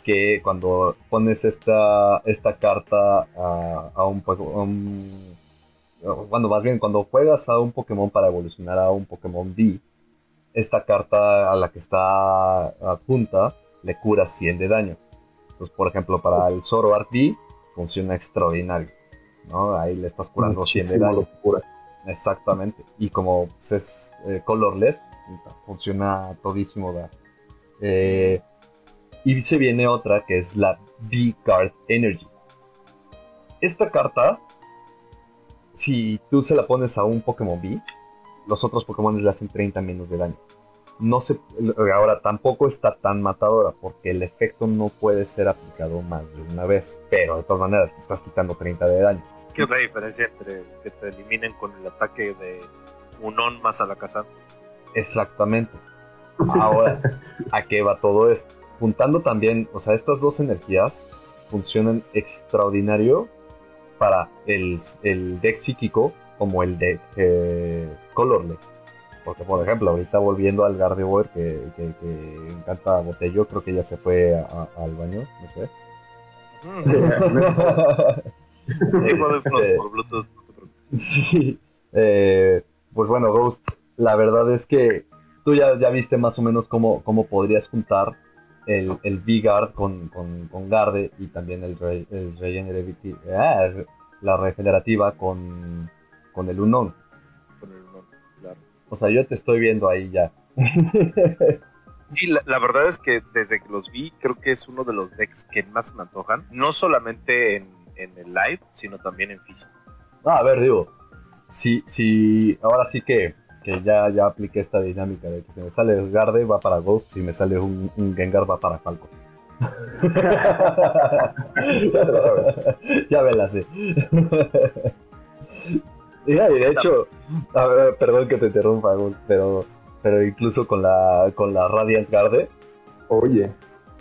que cuando pones esta, esta carta a, un, cuando más bien cuando juegas a un Pokémon para evolucionar a un Pokémon B, esta carta a la que está adjunta le cura 100 de daño. Entonces, por ejemplo, para el Zoroark B funciona extraordinario. ¿No? Ahí le estás curando 100 de daño. Exactamente. Y como es eh, colorless, funciona todísimo. Eh, y se viene otra que es la B-Card Energy. Esta carta, si tú se la pones a un Pokémon B, los otros Pokémon le hacen 30 menos de daño. No se, ahora tampoco está tan matadora porque el efecto no puede ser aplicado más de una vez. Pero de todas maneras te estás quitando 30 de daño. ¿Qué otra diferencia entre que te eliminen con el ataque de un on más a la casa? Exactamente. Ahora, ¿a qué va todo esto? Juntando también, o sea, estas dos energías funcionan extraordinario para el, el deck psíquico como el de eh, Colorless. Porque, por ejemplo, ahorita volviendo al Gardevoir, que, que, que encanta Botello, creo que ya se fue al baño, no sé. sí. Eh, pues bueno, Ghost, la verdad es que tú ya, ya viste más o menos cómo, cómo podrías juntar el, el V-Guard con, con, con, Garde y también el, el ah, la regenerativa con, con el Unknown. Con el Unknown, claro. O sea, yo te estoy viendo ahí ya. Sí, la, verdad es que desde que los vi, creo que es uno de los decks que más me antojan. No solamente en, en el live, sino también en físico. Ah, a ver, digo, si, si ahora sí que, que ya, ya apliqué esta dinámica de que si me sale Garde va para Ghost, si me sale un, un Gengar va para Falco. ya lo sabes. Ya me la sé. Y de hecho, perdón que te interrumpa, pero, pero incluso con la, con la Radiant Garde. Oye,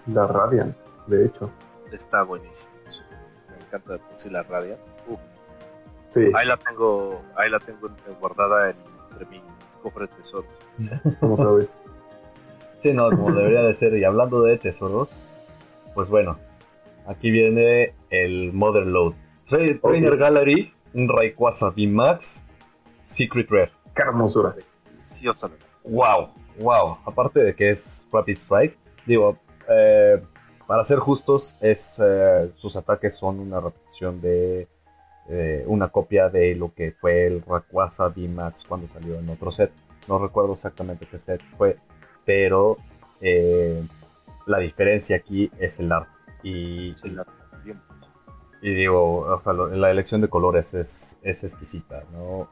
la Radiant, de hecho. Está buenísimo. Encanta de por la Radiant. Sí. Ahí la tengo, ahí la tengo guardada entre mi cofre de tesoros. ¿Cómo sabes? Sí, no, como debería de ser. Y hablando de tesoros, pues bueno, aquí viene el Mother Load. Trainer Gallery un Rayquaza VMAX Secret Rare. Qué hermosura. Wow, wow. Aparte de que es Rapid Strike, digo, eh, para ser justos, es, eh, sus ataques son una repetición de eh, una copia de lo que fue el Rayquaza VMAX cuando salió en otro set. No recuerdo exactamente qué set fue, pero la diferencia aquí es el arte. Y, el arte y digo, o sea, la elección de colores es, es exquisita, ¿no?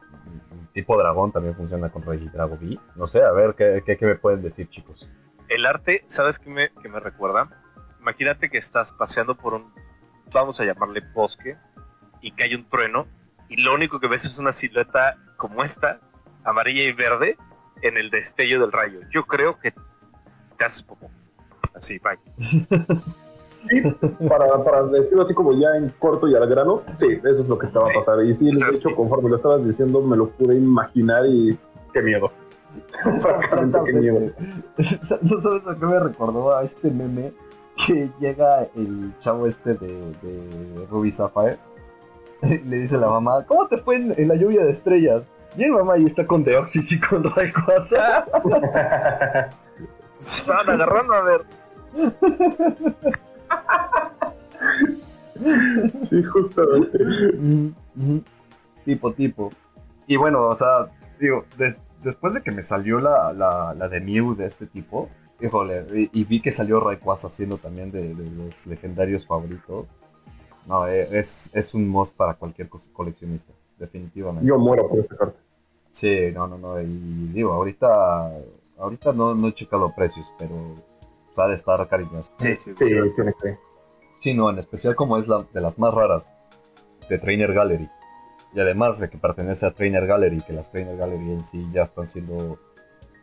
Tipo dragón también funciona con Rey Drago. No sé, a ver, ¿qué, qué, me pueden decir, chicos? El arte, ¿sabes qué me, qué me recuerda? Imagínate que estás paseando por un, vamos a llamarle bosque, y que hay un trueno, y lo único que ves es una silueta como esta, amarilla y verde, en el destello del rayo. Yo creo que te haces poco. Así, bye. Sí, para, para decirlo así como ya en corto y al grano, sí, eso es lo que te va a pasar. Y sí, de hecho, conforme lo estabas diciendo, me lo pude imaginar y qué miedo. Francamente, qué miedo. ¿No sabes a qué me recordó a este meme? Que llega el chavo este de, de Ruby Sapphire. Le dice a la mamá, ¿cómo te fue en, la lluvia de estrellas? Bien, mamá, y está con Deoxys y con Rayquaza. Se estaban agarrando a ver. sí, justamente. Tipo, tipo. Y bueno, o sea, digo, después de que me salió la, la, de Mew de este tipo, híjole, y, vi que salió Rayquaza haciendo también de, los legendarios favoritos. No, eh, es, es un must para cualquier coleccionista, definitivamente. Yo muero por esta carta. Sí, no, no, no. Y digo, ahorita, ahorita no, no he checado precios, pero sabe estar cariñoso. Sí, sí, sí, tiene que. Sí, no, en especial como es la de las más raras de Trainer Gallery. Y además de que pertenece a Trainer Gallery, que las Trainer Gallery en sí ya están siendo,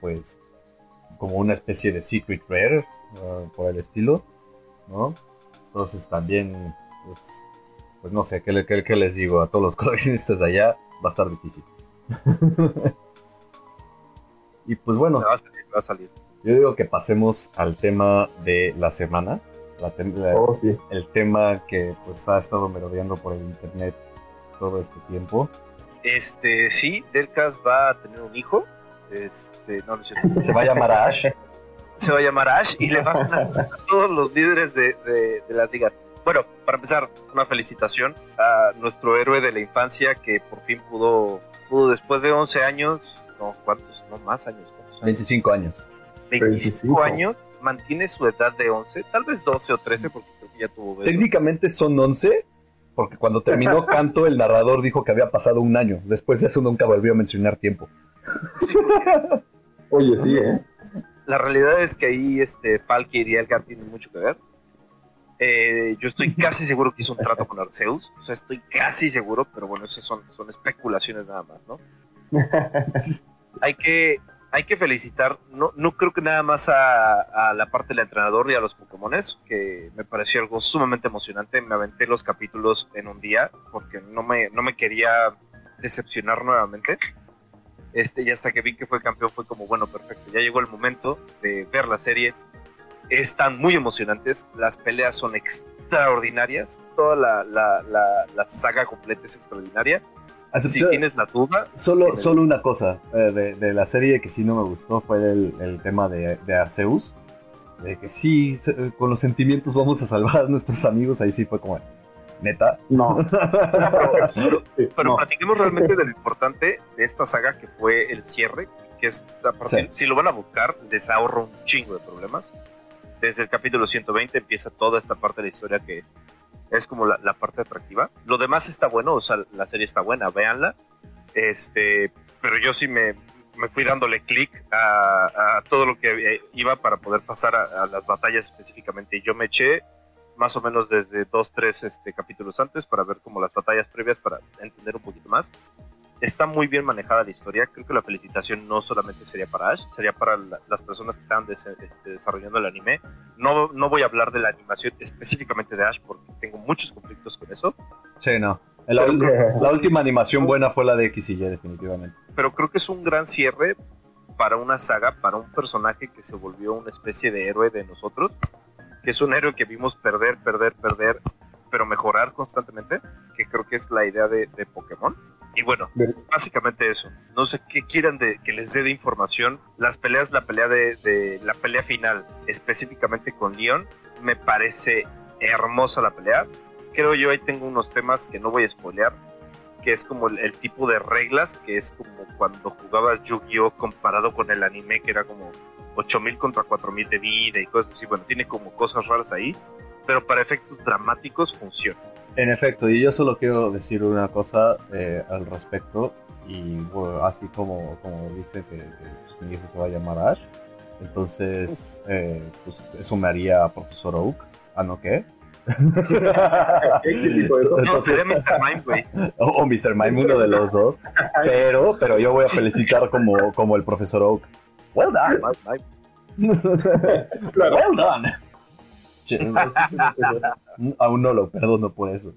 pues, como una especie de Secret Rare, ah, por el estilo, ¿no? Entonces también, pues, pues no sé, ¿qué, les digo? A todos los coleccionistas de allá va a estar difícil. y pues bueno. Va a, salir, va a salir. Yo digo que pasemos al tema de la semana. oh, sí. El tema que pues ha estado merodeando por el internet todo este tiempo. Este, sí, Delcas va a tener un hijo. Este, no, no Se va a llamar Ash. Se va a llamar Ash y le van a, a todos los líderes de, de, las ligas. Bueno, para empezar, una felicitación a nuestro héroe de la infancia que por fin pudo, pudo después de 11 años, no, ¿cuántos? No, más años. ¿cuántos 25 años. 25, años, mantiene su edad de 11, tal vez 12 o 13 porque creo que ya tuvo Técnicamente son 11, porque cuando terminó Canto, el narrador dijo que había pasado un año. Después de eso nunca volvió a mencionar tiempo. Oye, sí, ¿eh? La realidad es que ahí este, Falky y Elgar tienen mucho que ver. Eh, yo estoy casi seguro que hizo un trato con Arceus. O sea, estoy casi seguro, pero bueno, esas son, son especulaciones nada más, ¿no? hay que hay que felicitar, no, no creo que nada más a, la parte del entrenador y a los Pokémones, que me pareció algo sumamente emocionante. Me aventé los capítulos en un día porque no me, no me quería decepcionar nuevamente. Este, y hasta que vi que fue campeón fue como, bueno, perfecto, ya llegó el momento de ver la serie. Están muy emocionantes, las peleas son extraordinarias, toda la, la, la, la saga completa es extraordinaria si tienes la duda. Solo, solo una cosa eh, de, la serie que sí no me gustó fue el, tema de, Arceus. De que sí, con los sentimientos vamos a salvar a nuestros amigos. Ahí sí fue como, neta. No. pero, platiquemos realmente de lo importante de esta saga que fue el cierre. Que es, si lo van a buscar, les ahorra un chingo de problemas. Desde el capítulo 120 empieza toda esta parte de la historia que es como la, parte atractiva. Lo demás está bueno, o sea, la serie está buena, véanla. Este, pero yo sí me, me fui dándole clic a, todo lo que iba para poder pasar a, las batallas específicamente. Y yo me eché más o menos desde dos, tres este, capítulos antes para ver como las batallas previas para entender un poquito más está muy bien manejada la historia. Creo que la felicitación no solamente sería para Ash, sería para las personas que estaban este, desarrollando el anime. No, no voy a hablar de la animación específicamente de Ash porque tengo muchos conflictos con eso. Sí, no. La, la última animación buena fue la de X y Y, definitivamente. Pero creo que es un gran cierre para una saga, para un personaje que se volvió una especie de héroe de nosotros, que es un héroe que vimos perder, perder, perder, pero mejorar constantemente, que creo que es la idea de, de Pokémon y bueno, básicamente eso. No sé qué quieran de, que les dé de información. Las peleas, la pelea de, la pelea final, específicamente con Leon, me parece hermosa la pelea. Creo yo ahí tengo unos temas que no voy a spoilear, que es como el, tipo de reglas, que es como cuando jugabas Yu-Gi-Oh comparado con el anime, que era como 8000 contra 4000 de vida y cosas así. Bueno, tiene como cosas raras ahí, pero para efectos dramáticos funciona. En efecto, y yo solo quiero decir una cosa eh, al respecto, y así como, como dice que, pues, mi hijo se va a llamar Ash, entonces eh, pues eso me haría profesor Oak, ¿ah no qué? ¿Qué eso? no, sería Mr. Mime, güey. O, Mr. Mime, uno de los dos. Pero, pero yo voy a felicitar como, como el profesor Oak. Well done. well done. Aún no lo perdono por eso.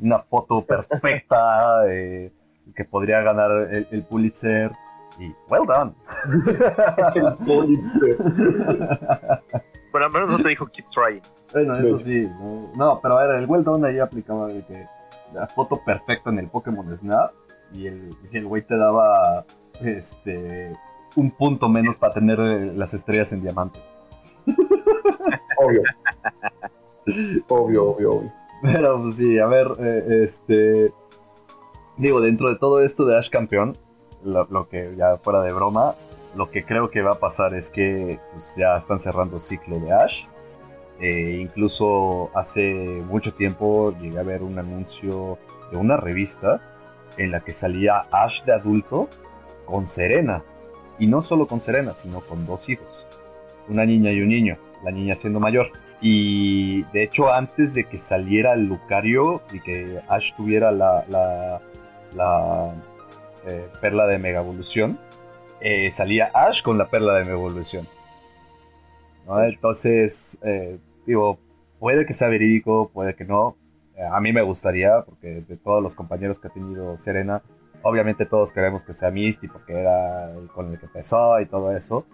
Una foto perfecta eh, que podría ganar el, Pulitzer. Y well done. el Pulitzer. Bueno, al menos no te dijo keep trying. Bueno, eso sí. No, pero a ver, el well done ahí aplicaba de que la foto perfecta en el Pokémon Snap y el, el güey te daba este un punto menos para tener las estrellas en diamante. obvio. obvio, obvio, obvio. Pero pues, sí, a ver, eh, este. Digo, dentro de todo esto de Ash campeón, lo, que ya fuera de broma, lo que creo que va a pasar es que pues, ya están cerrando el ciclo de Ash. Eh, incluso hace mucho tiempo llegué a ver un anuncio de una revista en la que salía Ash de adulto con Serena. Y no solo con Serena, sino con dos hijos. Una niña y un niño la niña siendo mayor. Y de hecho, antes de que saliera el Lucario y que Ash tuviera la, la, eh, perla de Mega Evolución, eh, salía Ash con la perla de Mega Evolución. Entonces, eh, digo, puede que sea verídico, puede que no. A mí me gustaría, porque de todos los compañeros que ha tenido Serena, obviamente todos queremos que sea Misty, porque era el con el que empezó y todo eso.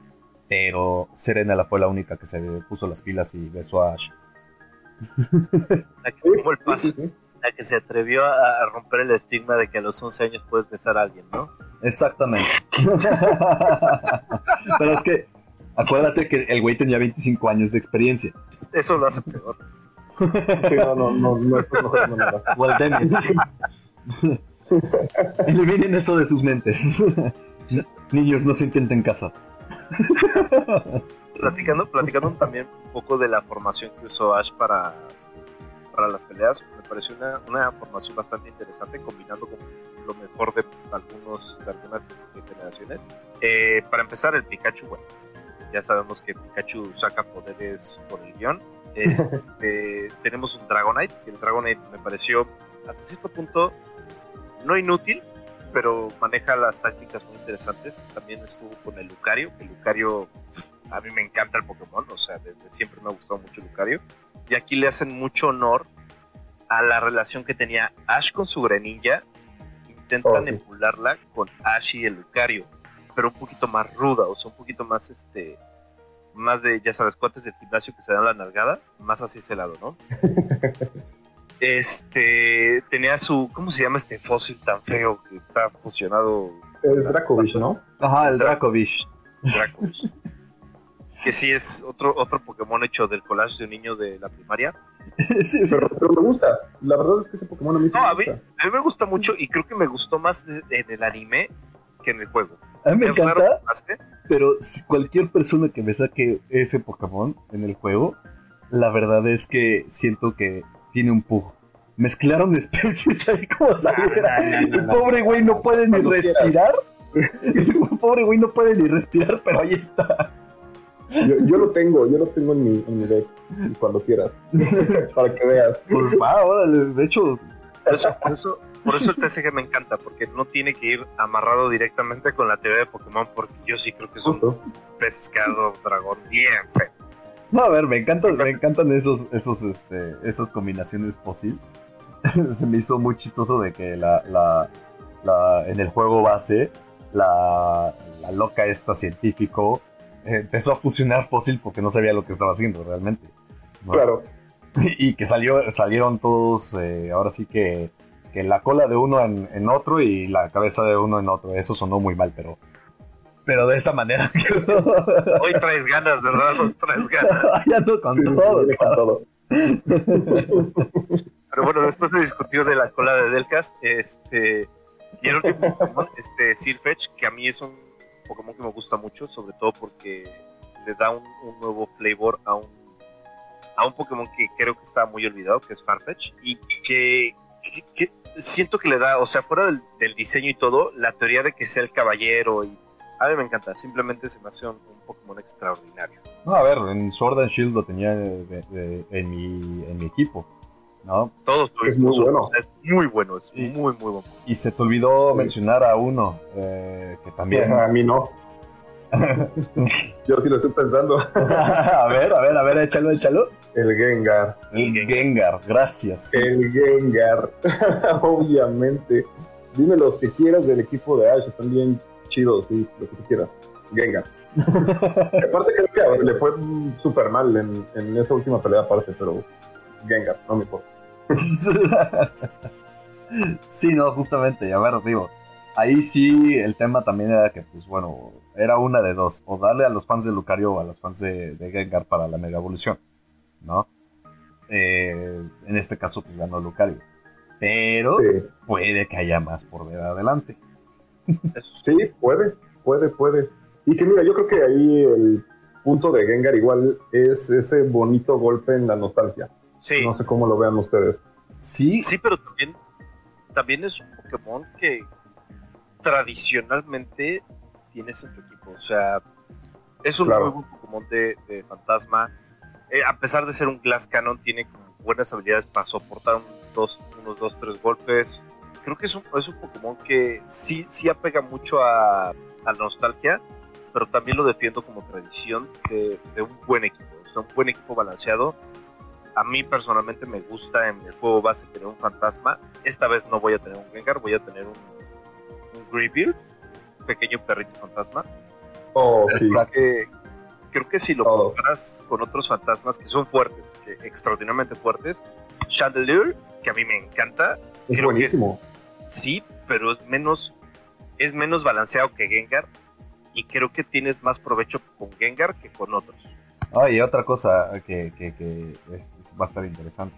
Pero Serena la fue la única que se puso las pilas y besó a Ash. La que tomó el paso. La que se atrevió a romper el estigma de que a los 11 años puedes besar a alguien, ¿no? Exactamente. Pero es que acuérdate que el güey tenía 25 años de experiencia. Eso lo hace peor. no, no, no, no, eso no, no, no. Well. Eliminen eso de sus mentes. Niños, no se intenten casa. platicando, platicando también un poco de la formación que usó Ash para, para las peleas, me pareció una, una formación bastante interesante, combinando con lo mejor de algunos de algunas generaciones. Eh, para empezar, el Pikachu, bueno, ya sabemos que Pikachu saca poderes por el guion. Este, tenemos un Dragonite, que el Dragonite me pareció hasta cierto punto no inútil, pero maneja las tácticas muy interesantes. También estuvo con el Lucario, el Lucario a mí me encanta el Pokémon, o sea, desde siempre me ha gustado mucho Lucario. Y aquí le hacen mucho honor a la relación que tenía Ash con su Greninja. Intentan Oh, sí. emularla con Ash y el Lucario, pero un poquito más ruda, o sea, un poquito más este. Más de, ya sabes, cuates del gimnasio que se dan la nalgada, más así ese lado, ¿no? este. Tenía su. ¿Cómo se llama este fósil tan feo que está fusionado? Es Dracovish, ¿no? Ajá, el Dracovish. Dracovish. que sí es otro, otro Pokémon hecho del collage de un niño de la primaria. Sí, Pero, pero me gusta. La verdad es que ese Pokémon a mí sí No, me a mí, gusta. a mí me gusta mucho y creo que me gustó más de- de- en el anime que en el juego. a mí me Es encanta, pero si cualquier persona que me saque ese Pokémon en el juego, la verdad es que siento que tiene un pug. Mezclaron especies ahí como saliera. El pobre güey no puede ni respirar. El pobre güey no puede ni respirar, pero ahí está. Yo, yo lo tengo, yo lo tengo en mi, en mi deck. Cuando quieras. Para que veas. Pues va, órale. De hecho, Por eso, por, eso, por eso el TCG me encanta, porque no tiene que ir amarrado directamente con la teoría de Pokémon, porque yo sí creo que es un pescado dragón bien feo. No, a ver, me encantan, me encantan esos, esos, este, esas combinaciones fósiles. Se me hizo muy chistoso de que la, la, la- en el juego base, la, la loca esta científico eh, empezó a fusionar fósil porque no sabía lo que estaba haciendo realmente. ¿no? Claro. Y que salió, salieron todos, eh, ahora sí que, que la cola de uno en, en otro y la cabeza de uno en otro. Eso sonó muy mal, pero, pero de esa manera. Hoy traes ganas, ¿verdad? Hoy traes ganas. ya ando con Sí, todo. con todo. Pero bueno, después de discutir de la cola de Delcas, este. Y el último Pokémon, este Sirfetch, que a mí es un Pokémon que me gusta mucho, sobre todo porque le da un, un nuevo flavor a un, a un Pokémon que creo que está muy olvidado, que es Farfetch, y que, que- que siento que le da, o sea, fuera del, del diseño y todo, la teoría de que sea el caballero, y a mí me encanta, simplemente se me hace un, un Pokémon extraordinario. No, a ver, en Sword and Shield lo tenía de- de- en, mi, en mi equipo, ¿no? Todos Es muy tuvimos- bueno. Es muy bueno, es muy, muy bueno. Y se te olvidó Sí. mencionar a uno, eh, que también... A mí no. Yo sí lo estoy pensando. a ver, a ver, a ver, échalo, échalo. El Gengar. El Gengar, gracias. El Gengar. Obviamente. Dime los que quieras del equipo de Ash. Están bien chidos, sí, lo que tú quieras. Gengar. aparte creo que le fue súper mal en, en esa última pelea aparte, pero Gengar, no me importa. sí, no, justamente, a ver, digo, ahí sí el tema también era que, pues bueno, era una de dos, o darle a los fans de Lucario o a los fans de, de Gengar para la mega evolución, ¿no? Eh, en este caso, pues ganó Lucario. Pero Sí, puede que haya más por ver adelante. Sí. puede, puede, puede. Y que mira, yo creo que ahí el punto de Gengar igual es ese bonito golpe en la nostalgia. Sí. No sé cómo lo vean ustedes. Sí, Sí, pero también, también es un Pokémon que tradicionalmente tienes en tu equipo. O sea, es un Claro. muy buen Pokémon de, de fantasma. Eh, a pesar de ser un Glass Cannon, tiene buenas habilidades para soportar un dos, unos dos, tres golpes. Creo que es un, es un Pokémon que sí, sí apega mucho a, a la nostalgia, pero también lo defiendo como tradición de, de un buen equipo. O sea, un buen equipo balanceado. a mí personalmente me gusta en el juego base tener un fantasma. Esta vez no voy a tener un Gengar, voy a tener un, un un pequeño perrito fantasma. Oh, sí. que, creo que si lo comparas con otros fantasmas que son fuertes, extraordinariamente fuertes, Chandelier, que a mí me encanta, es buenísimo. Sí, pero es menos, es menos balanceado que Gengar y creo que tienes más provecho con Gengar que con otros. Ah, y otra cosa que, va a estar interesante.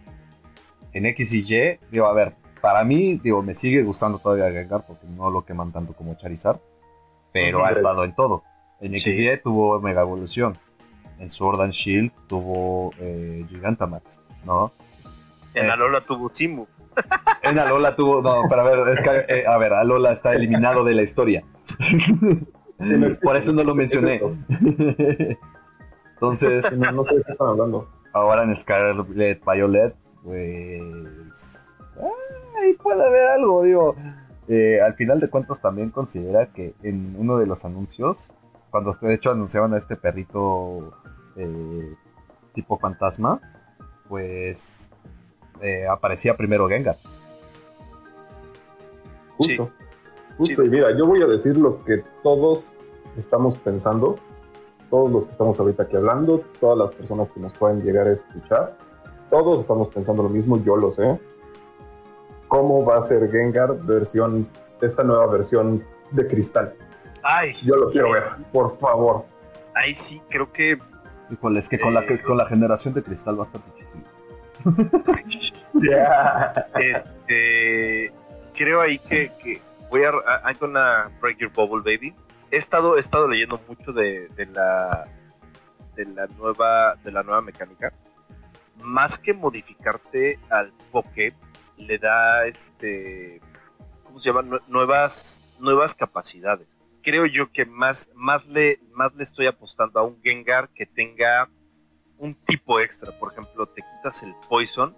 En X y Y, digo, a ver, para mí, digo, me sigue gustando todavía Gengar porque no lo queman tanto como Charizard, pero ha estado en todo. En X y Y tuvo Mega Evolución. En Sword and Shield tuvo eh, Gigantamax, ¿no? En Alola tuvo Simu. En Alola tuvo. No, pero a ver, es que, eh, a ver, Alola está eliminado de la historia. Por eso no lo mencioné. Entonces. No, sé de qué están hablando. Ahora en Scarlet Violet, pues. Ahí puede haber algo, digo. Eh, al final de cuentas también considera que en uno de los anuncios, cuando de hecho anunciaban a este perrito eh, tipo fantasma, pues eh, aparecía primero Gengar. Justo. Justo, y mira, yo voy a decir lo que todos estamos pensando todos los que estamos ahorita aquí hablando, todas las personas que nos pueden llegar a escuchar, todos estamos pensando lo mismo, yo lo sé. ¿Cómo va a ser Gengar versión, esta nueva versión de cristal? Ay, yo lo quiero ver, por favor. Ay, sí, creo que. Híjole, es que con, la, con la generación de cristal va a estar difícil. Ya. Este. Creo ahí que, que voy a. I'm gonna break your bubble, baby he estado, he estado leyendo mucho de, la de la nueva de la nueva mecánica. Más que modificarte al Poké, le da este ¿cómo se llama? nuevas nuevas capacidades. Creo yo que más, más, le, más le estoy apostando a un Gengar que tenga un tipo extra. Por ejemplo, te quitas el Poison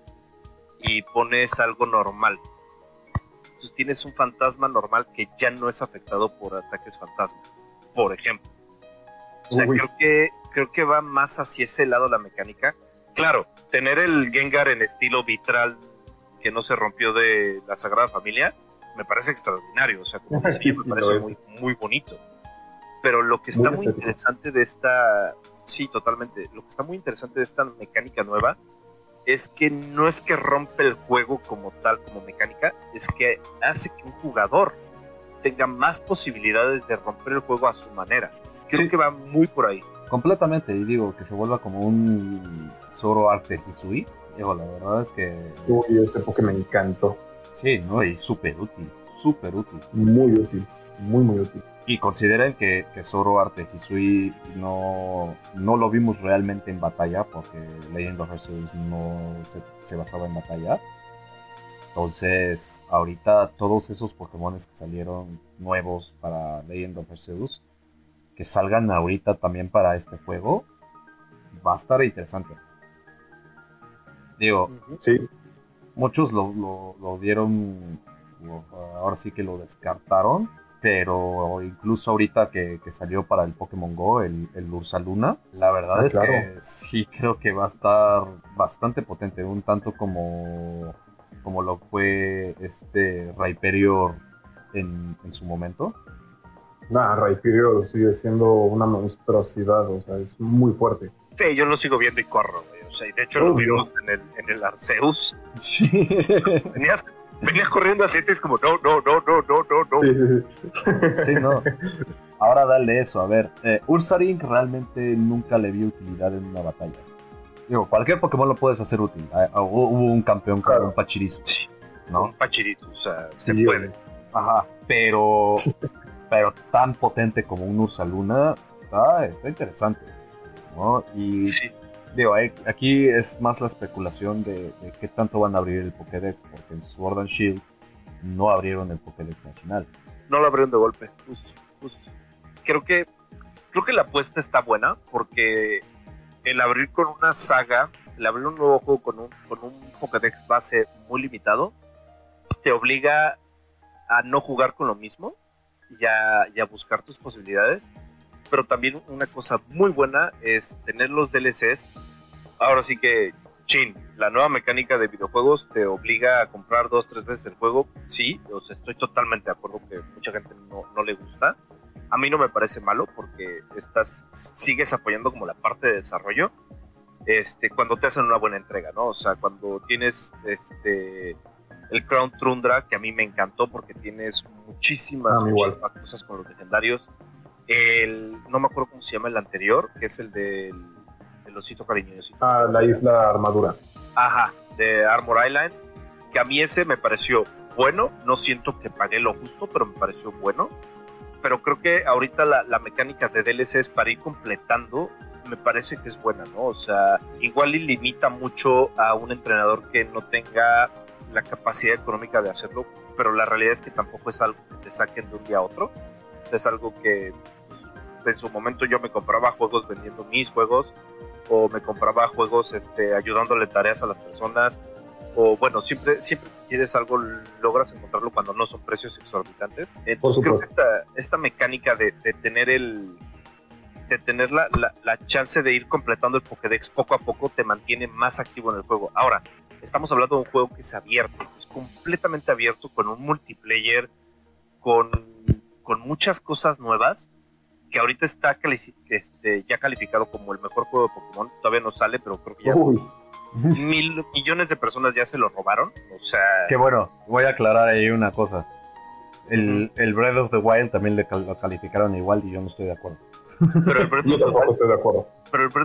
y pones algo normal tienes un fantasma normal que ya no es afectado por ataques fantasmas, por ejemplo. O sea, creo que, creo que va más hacia ese lado la mecánica. Claro, tener el Gengar en estilo vitral que no se rompió de la Sagrada Familia, me parece extraordinario. O sea, como me parece muy, muy bonito. Pero lo que está muy interesante de esta, sí, totalmente, lo que está muy interesante de esta mecánica nueva es que no es que rompe el juego como tal, como mecánica, es que hace que un jugador tenga más posibilidades de romper el juego a su manera. Creo que va muy por ahí. Completamente, y digo, que se vuelva como un Zoro Arte Hisui. Digo, la verdad es que... Uy, ese Pokémon me encantó. Sí, ¿no? Y súper útil, súper útil. Muy útil, muy, muy útil. Y consideren que, que Zoro Arte Hisui no, no lo vimos realmente en batalla, porque Legend of Arceus no se, basaba en batalla. Entonces, ahorita todos esos Pokémon que salieron nuevos para Legend of Arceus, que salgan ahorita también para este juego, va a estar interesante. Digo, sí. muchos lo, lo, lo dieron, ahora sí que lo descartaron pero incluso ahorita que, salió para el Pokémon Go, el, el Ursa Luna, la verdad ah, es que sí creo que va a estar bastante potente, un tanto como, como lo fue este Rhyperior en, en su momento. Nah, Rhyperior sigue siendo una monstruosidad, o sea, es muy fuerte. Sí, yo lo sigo viendo y corro, O sea, de hecho lo vimos en el, en el Arceus. Sí. Venías corriendo así, es como, no, no, no, no, no, no, no. Sí, sí. no. Ahora dale eso, a ver. Eh, Ursaring realmente nunca le vi utilidad en una batalla. Digo, cualquier Pokémon lo puedes hacer útil. Ah, ah, hubo un campeón con un Pachirisu. Sí. ¿no? Un Pachirisu, o sea, se puede. Ajá, pero, pero tan potente como un Ursaluna está, está interesante. ¿no? Y sí digo, aquí es más la especulación de, qué tanto van a abrir el Pokédex, porque en Sword and Shield no abrieron el Pokédex nacional. No lo abrieron de golpe, justo, justo. Creo que, creo que la apuesta está buena, porque el abrir con una saga, el abrir un nuevo juego con un, con un Pokédex base muy limitado, te obliga a no jugar con lo mismo y a, y a buscar tus posibilidades pero también una cosa muy buena es tener los DLCs. Ahora sí que chin, la nueva mecánica de videojuegos te obliga a comprar dos, tres veces el juego. Sí, o sea, estoy totalmente de acuerdo que mucha gente no, no le gusta. A mí no me parece malo porque estás, sigues apoyando como la parte de desarrollo este, cuando te hacen una buena entrega, ¿no? O sea, cuando tienes este, el Crown Trundra, que a mí me encantó porque tienes muchísimas, ah, cosas con los legendarios. El, no me acuerdo cómo se llama el anterior, que es el del, osito cariñoso. Ah, la isla armadura. Ajá, de Armor Island, que a mí ese me pareció bueno, no siento que pagué lo justo, pero me pareció bueno. Pero creo que ahorita la, la mecánica de DLC es para ir completando me parece que es buena, ¿no? O sea, igual y limita mucho a un entrenador que no tenga la capacidad económica de hacerlo, pero la realidad es que tampoco es algo que te saquen de un día a otro. Es algo que en su momento yo me compraba juegos vendiendo mis juegos o me compraba juegos este, ayudándole tareas a las personas o bueno, siempre, siempre que quieres algo logras encontrarlo cuando no son precios exorbitantes. Entonces creo que esta, esta mecánica de, de tener el, de tener la, la, chance de ir completando el Pokédex poco a poco te mantiene más activo en el juego. Ahora, estamos hablando de un juego que es abierto, es completamente abierto, con un multiplayer, con, con muchas cosas nuevas, que ahorita está este, ya calificado como el mejor juego de Pokémon. Todavía no sale, pero creo que ya mil millones de personas ya se lo robaron. O sea. Que bueno, voy a aclarar ahí una cosa. El, el Breath of the Wild también le lo calificaron igual y yo no estoy de acuerdo. Pero el Breath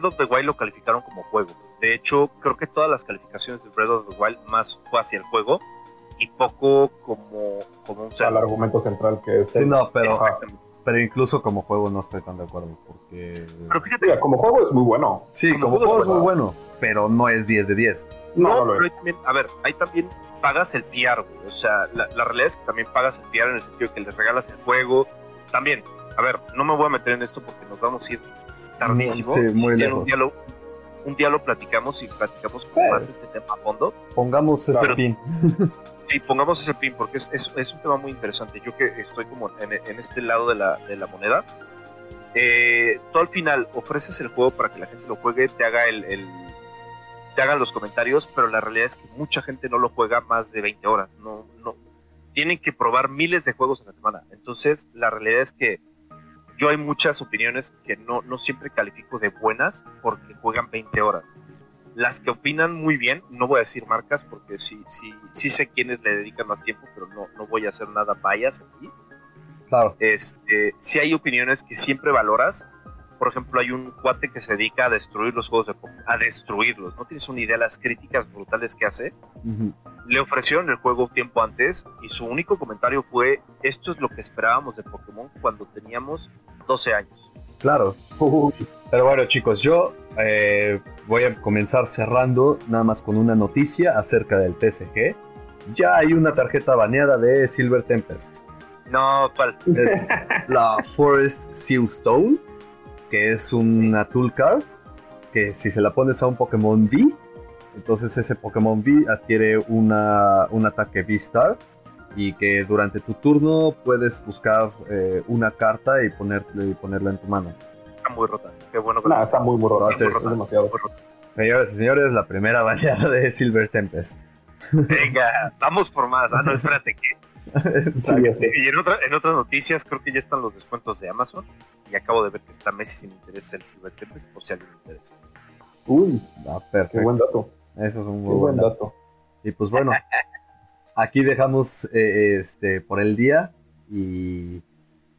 of the Wild, lo calificaron como juego. De hecho, creo que todas las calificaciones de Breath of the Wild más fue hacia el juego y poco como, como un Al argumento central que es. Sí, no, pero, pero incluso como juego no estoy tan de acuerdo. Porque. Pero fíjate, como juego es muy bueno. Sí, como, juego, es muy bueno, pero no es 10 de 10. No, no, pero a ver, ahí también pagas el PR, güey. O sea, la, la, realidad es que también pagas el PR en el sentido de que les regalas el juego. También, a ver, no me voy a meter en esto porque nos vamos a ir tardísimo. Sí, muy lejos. Un día, lo, platicamos y platicamos con más este tema a fondo. Pongamos ese pin. sí, pongamos ese pin porque es, es, un tema muy interesante. Yo que estoy como en, en este lado de la, de la moneda, eh, tú al final ofreces el juego para que la gente lo juegue, te haga el, el, te hagan los comentarios, pero la realidad es que mucha gente no lo juega más de 20 horas. No, no, tienen que probar miles de juegos en la semana. Entonces, la realidad es que yo hay muchas opiniones que no, no siempre califico de buenas porque juegan 20 horas. Las que opinan muy bien, no voy a decir marcas porque sí, sí, sí sé quiénes le dedican más tiempo, pero no, no voy a hacer nada vayas aquí. Claro. Este, sí hay opiniones que siempre valoras. Por ejemplo, hay un cuate que se dedica a destruir los juegos de Pokémon, a destruirlos. No tienes una idea de las críticas brutales que hace le ofrecieron el juego tiempo antes y su único comentario fue, esto es lo que esperábamos de Pokémon cuando teníamos 12 años. Claro. Pero bueno chicos, yo eh, voy a comenzar cerrando nada más con una noticia acerca del TCG. Ya hay una tarjeta baneada de Silver Tempest. No, ¿cuál? Es la Forest Seal Stone, que es una tool card que si se la pones a un Pokémon V, entonces ese Pokémon V adquiere una, un ataque V-Star y que durante tu turno puedes buscar eh, una carta y, ponerle, y ponerla en tu mano. Está muy rota. Qué bueno que está muy, muy rota. es demasiado. Señoras y señores, la primera bañada de Silver Tempest. Venga, vamos por más. Ah, no, espérate que. Sí, y en, otra, en otras noticias, creo que ya están los descuentos de Amazon. Y acabo de ver que está Messi sin interés el Silver Tempest, por si alguien le interesa. Uy, ah, perfecto. Qué buen dato. Eso es un muy buen dato. Y pues bueno, aquí dejamos eh, este por el día y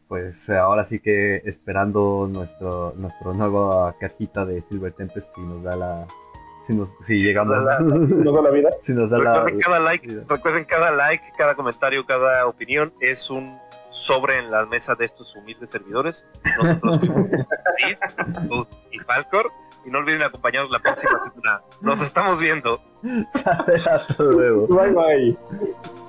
pues ahora sí que esperando nuestro nuestro nueva cajita de Silver Tempest si nos da la si, nos, si, llegamos nos da, la, nos da la vida si nos da recuerden cada like recuerden cada like cada comentario cada opinión es un sobre en la mesa de estos humildes servidores nosotros fuimos Sid y Falcor y no olviden acompañarnos la próxima semana. Nos estamos viendo. Hasta luego. Bye bye.